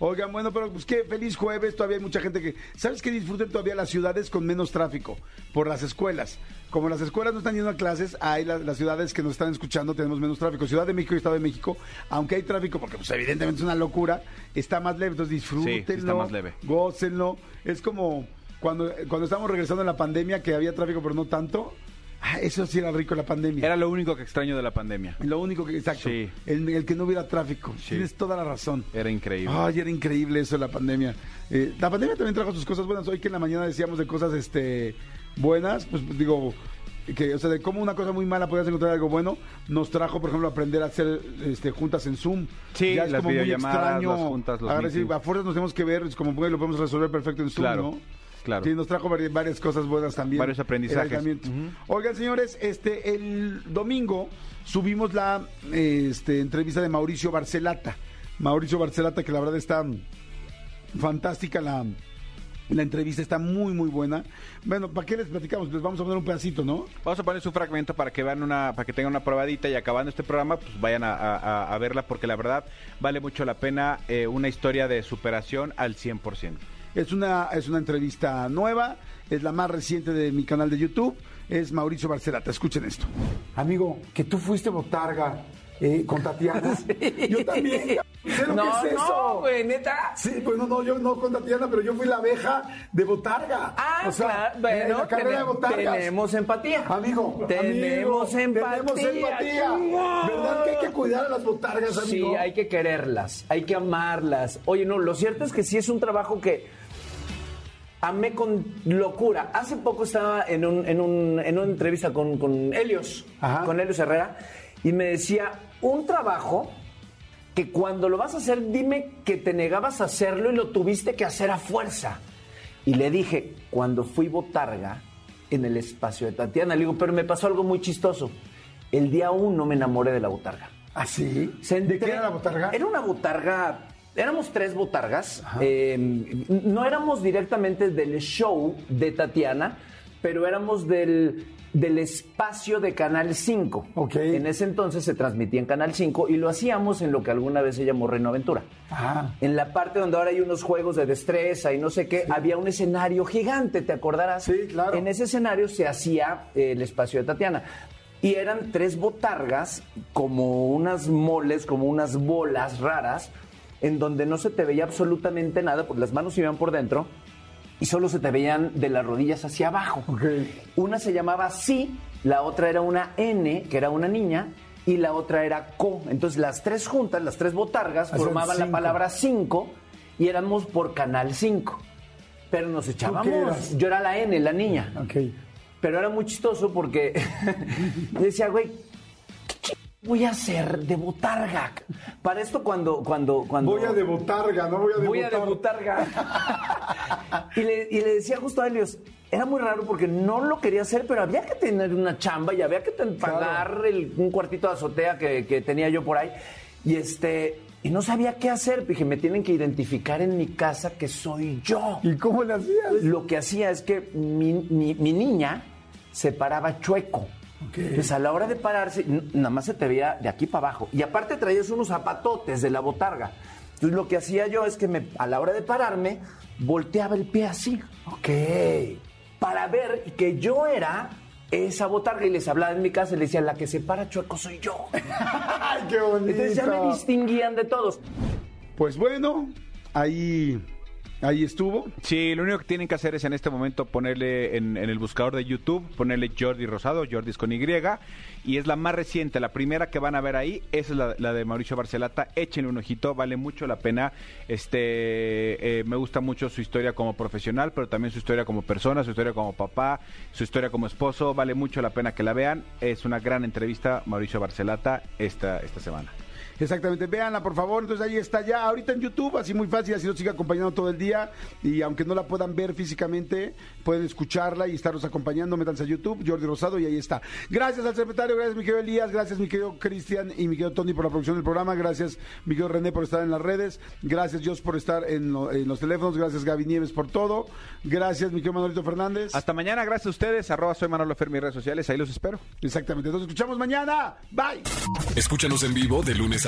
Oigan, bueno, pero pues qué feliz jueves, todavía hay mucha gente que... ¿Sabes que disfruten todavía las ciudades con menos tráfico? Por las escuelas. Como las escuelas no están yendo a clases, hay la- las ciudades que nos están escuchando, tenemos menos tráfico. Ciudad de México y Estado de México, aunque hay tráfico, porque pues evidentemente es una locura, está más leve, entonces disfrútenlo, Sí, está más leve. gócenlo. Es como cuando, cuando estábamos regresando de la pandemia, que había tráfico pero no tanto. Ah, eso sí era rico la pandemia. Era lo único que extraño de la pandemia. Lo único que, exacto, Sí. el, el que no hubiera tráfico. Sí. Tienes toda la razón. Era increíble. Ay, era increíble eso de la pandemia. Eh, la pandemia también trajo sus cosas buenas. Hoy que en la mañana decíamos de cosas este buenas, pues digo, que, o sea, de cómo una cosa muy mala podías encontrar algo bueno, nos trajo, por ejemplo, aprender a hacer este, juntas en Zoom. Sí, ya es las como muy extraño. las juntas, los sí, a fuerzas nos tenemos que ver, es como pues, lo podemos resolver perfecto en Zoom, Claro, ¿no? Claro. Sí, nos trajo vari- varias cosas buenas también. Varios aprendizajes. aislamiento. Oigan, señores, este el domingo subimos la este, entrevista de Mauricio Barcelata. Mauricio Barcelata, que la verdad está fantástica la, la entrevista, está muy, muy buena. Bueno, ¿para qué les platicamos? Les vamos a poner un pedacito, ¿no? Vamos a poner su fragmento para que vean una, para que tengan una probadita y acabando este programa, pues vayan a, a- a verla porque la verdad vale mucho la pena eh, una historia de superación al 100%. Es una, es una entrevista nueva, es la más reciente de mi canal de YouTube, es Mauricio Barcelata. Escuchen esto. Amigo, que tú fuiste botarga eh, con Tatiana. Yo también. Sé lo No, que es eso. no, güey, neta. Sí, pues no, no, yo no con Tatiana, pero yo fui la abeja de botarga. Ah, O sea, claro, en bueno, la carrera de botargas. tenemos empatía. Amigo, Tenemos amigo, empatía, Tenemos empatía. ¿Verdad que hay que cuidar a las botargas, amigo? Sí, hay que quererlas, hay que amarlas. Oye, no, lo cierto es que sí es un trabajo que amé con locura. Hace poco estaba en, un- en, un- en una entrevista con, con Helios, Ajá. con Helios Herrera, y me decía, un trabajo que cuando lo vas a hacer, dime que te negabas a hacerlo y lo tuviste que hacer a fuerza. Y le dije, cuando fui botarga en el espacio de Tatiana, le digo, pero me pasó algo muy chistoso. El día uno me enamoré de la botarga. ¿Ah, sí? Se ¿De qué era la botarga? Era una botarga. Éramos tres botargas. eh, no éramos directamente del show de Tatiana, pero éramos del, del espacio de Canal 5. Ok. En ese entonces se transmitía en Canal 5 y lo hacíamos en lo que alguna vez se llamó Reino Aventura. Ajá. En la parte donde ahora hay unos juegos de destreza y no sé qué, había un escenario gigante, ¿te acordarás? Sí, claro. En ese escenario se hacía eh, el espacio de Tatiana. Y eran tres botargas, como unas moles, como unas bolas raras, en donde no se te veía absolutamente nada, porque las manos iban por dentro y solo se te veían de las rodillas hacia abajo. Una se llamaba Sí, la otra era una N, que era una niña, y la otra era Co. Entonces las tres juntas, las tres botargas, formaban la cinco. palabra 5 y éramos por Canal 5. Pero nos echábamos. Yo era la N, la niña. Pero era muy chistoso porque yo decía, güey, ¿qué ch- voy a hacer de botarga? Para esto cuando... cuando, cuando Voy a de botarga, no voy a de voy a botarga. debutarga. y, le, y le decía justo a Helios, era muy raro porque no lo quería hacer, pero había que tener una chamba y había que pagar el- un cuartito de azotea que, que tenía yo por ahí. Y este. Y no sabía qué hacer. Dije, me tienen que identificar en mi casa que soy yo. ¿Y cómo le hacías? Lo que hacía es que mi, mi- mi niña se paraba chueco. Entonces a la hora de pararse, nada más se te veía de aquí para abajo. Y aparte traías unos zapatotes de la botarga. Entonces lo que hacía yo es que me, a la hora de pararme, volteaba el pie así. Ok. Para ver que yo era esa botarga y les hablaba en mi casa y les decía, la que se para chueco soy yo. ¡Ay, qué bonito! Entonces ya me distinguían de todos. Pues bueno, ahí, ahí estuvo. Sí, lo único que tienen que hacer es en este momento ponerle en, el buscador de YouTube, ponerle Jordi Rosado, Jordi con Y, y es la más reciente, la primera que van a ver ahí, esa es la, la de Mauricio Barcelata, échenle un ojito, vale mucho la pena, este, eh, me gusta mucho su historia como profesional, pero también su historia como persona, su historia como papá, su historia como esposo, vale mucho la pena que la vean, es una gran entrevista, Mauricio Barcelata, esta, esta semana. Exactamente, véanla por favor, entonces ahí está ya, ahorita en YouTube, así muy fácil, así nos sigue acompañando todo el día. Y aunque no la puedan ver físicamente, pueden escucharla y estarnos acompañando, métanse a YouTube, Jordi Rosado y ahí está. Gracias al secretario, gracias mi querido Elías, gracias mi querido Cristian y mi querido Tony por la producción del programa, gracias mi querido René por estar en las redes, gracias Dios por estar en, lo- en los teléfonos, gracias Gaby Nieves por todo, gracias mi querido Manolito Fernández. Hasta mañana, gracias a ustedes, arroba soy Manolo Fer, mis redes sociales, ahí los espero. Exactamente, entonces escuchamos mañana, bye. Escúchanos en vivo de lunes a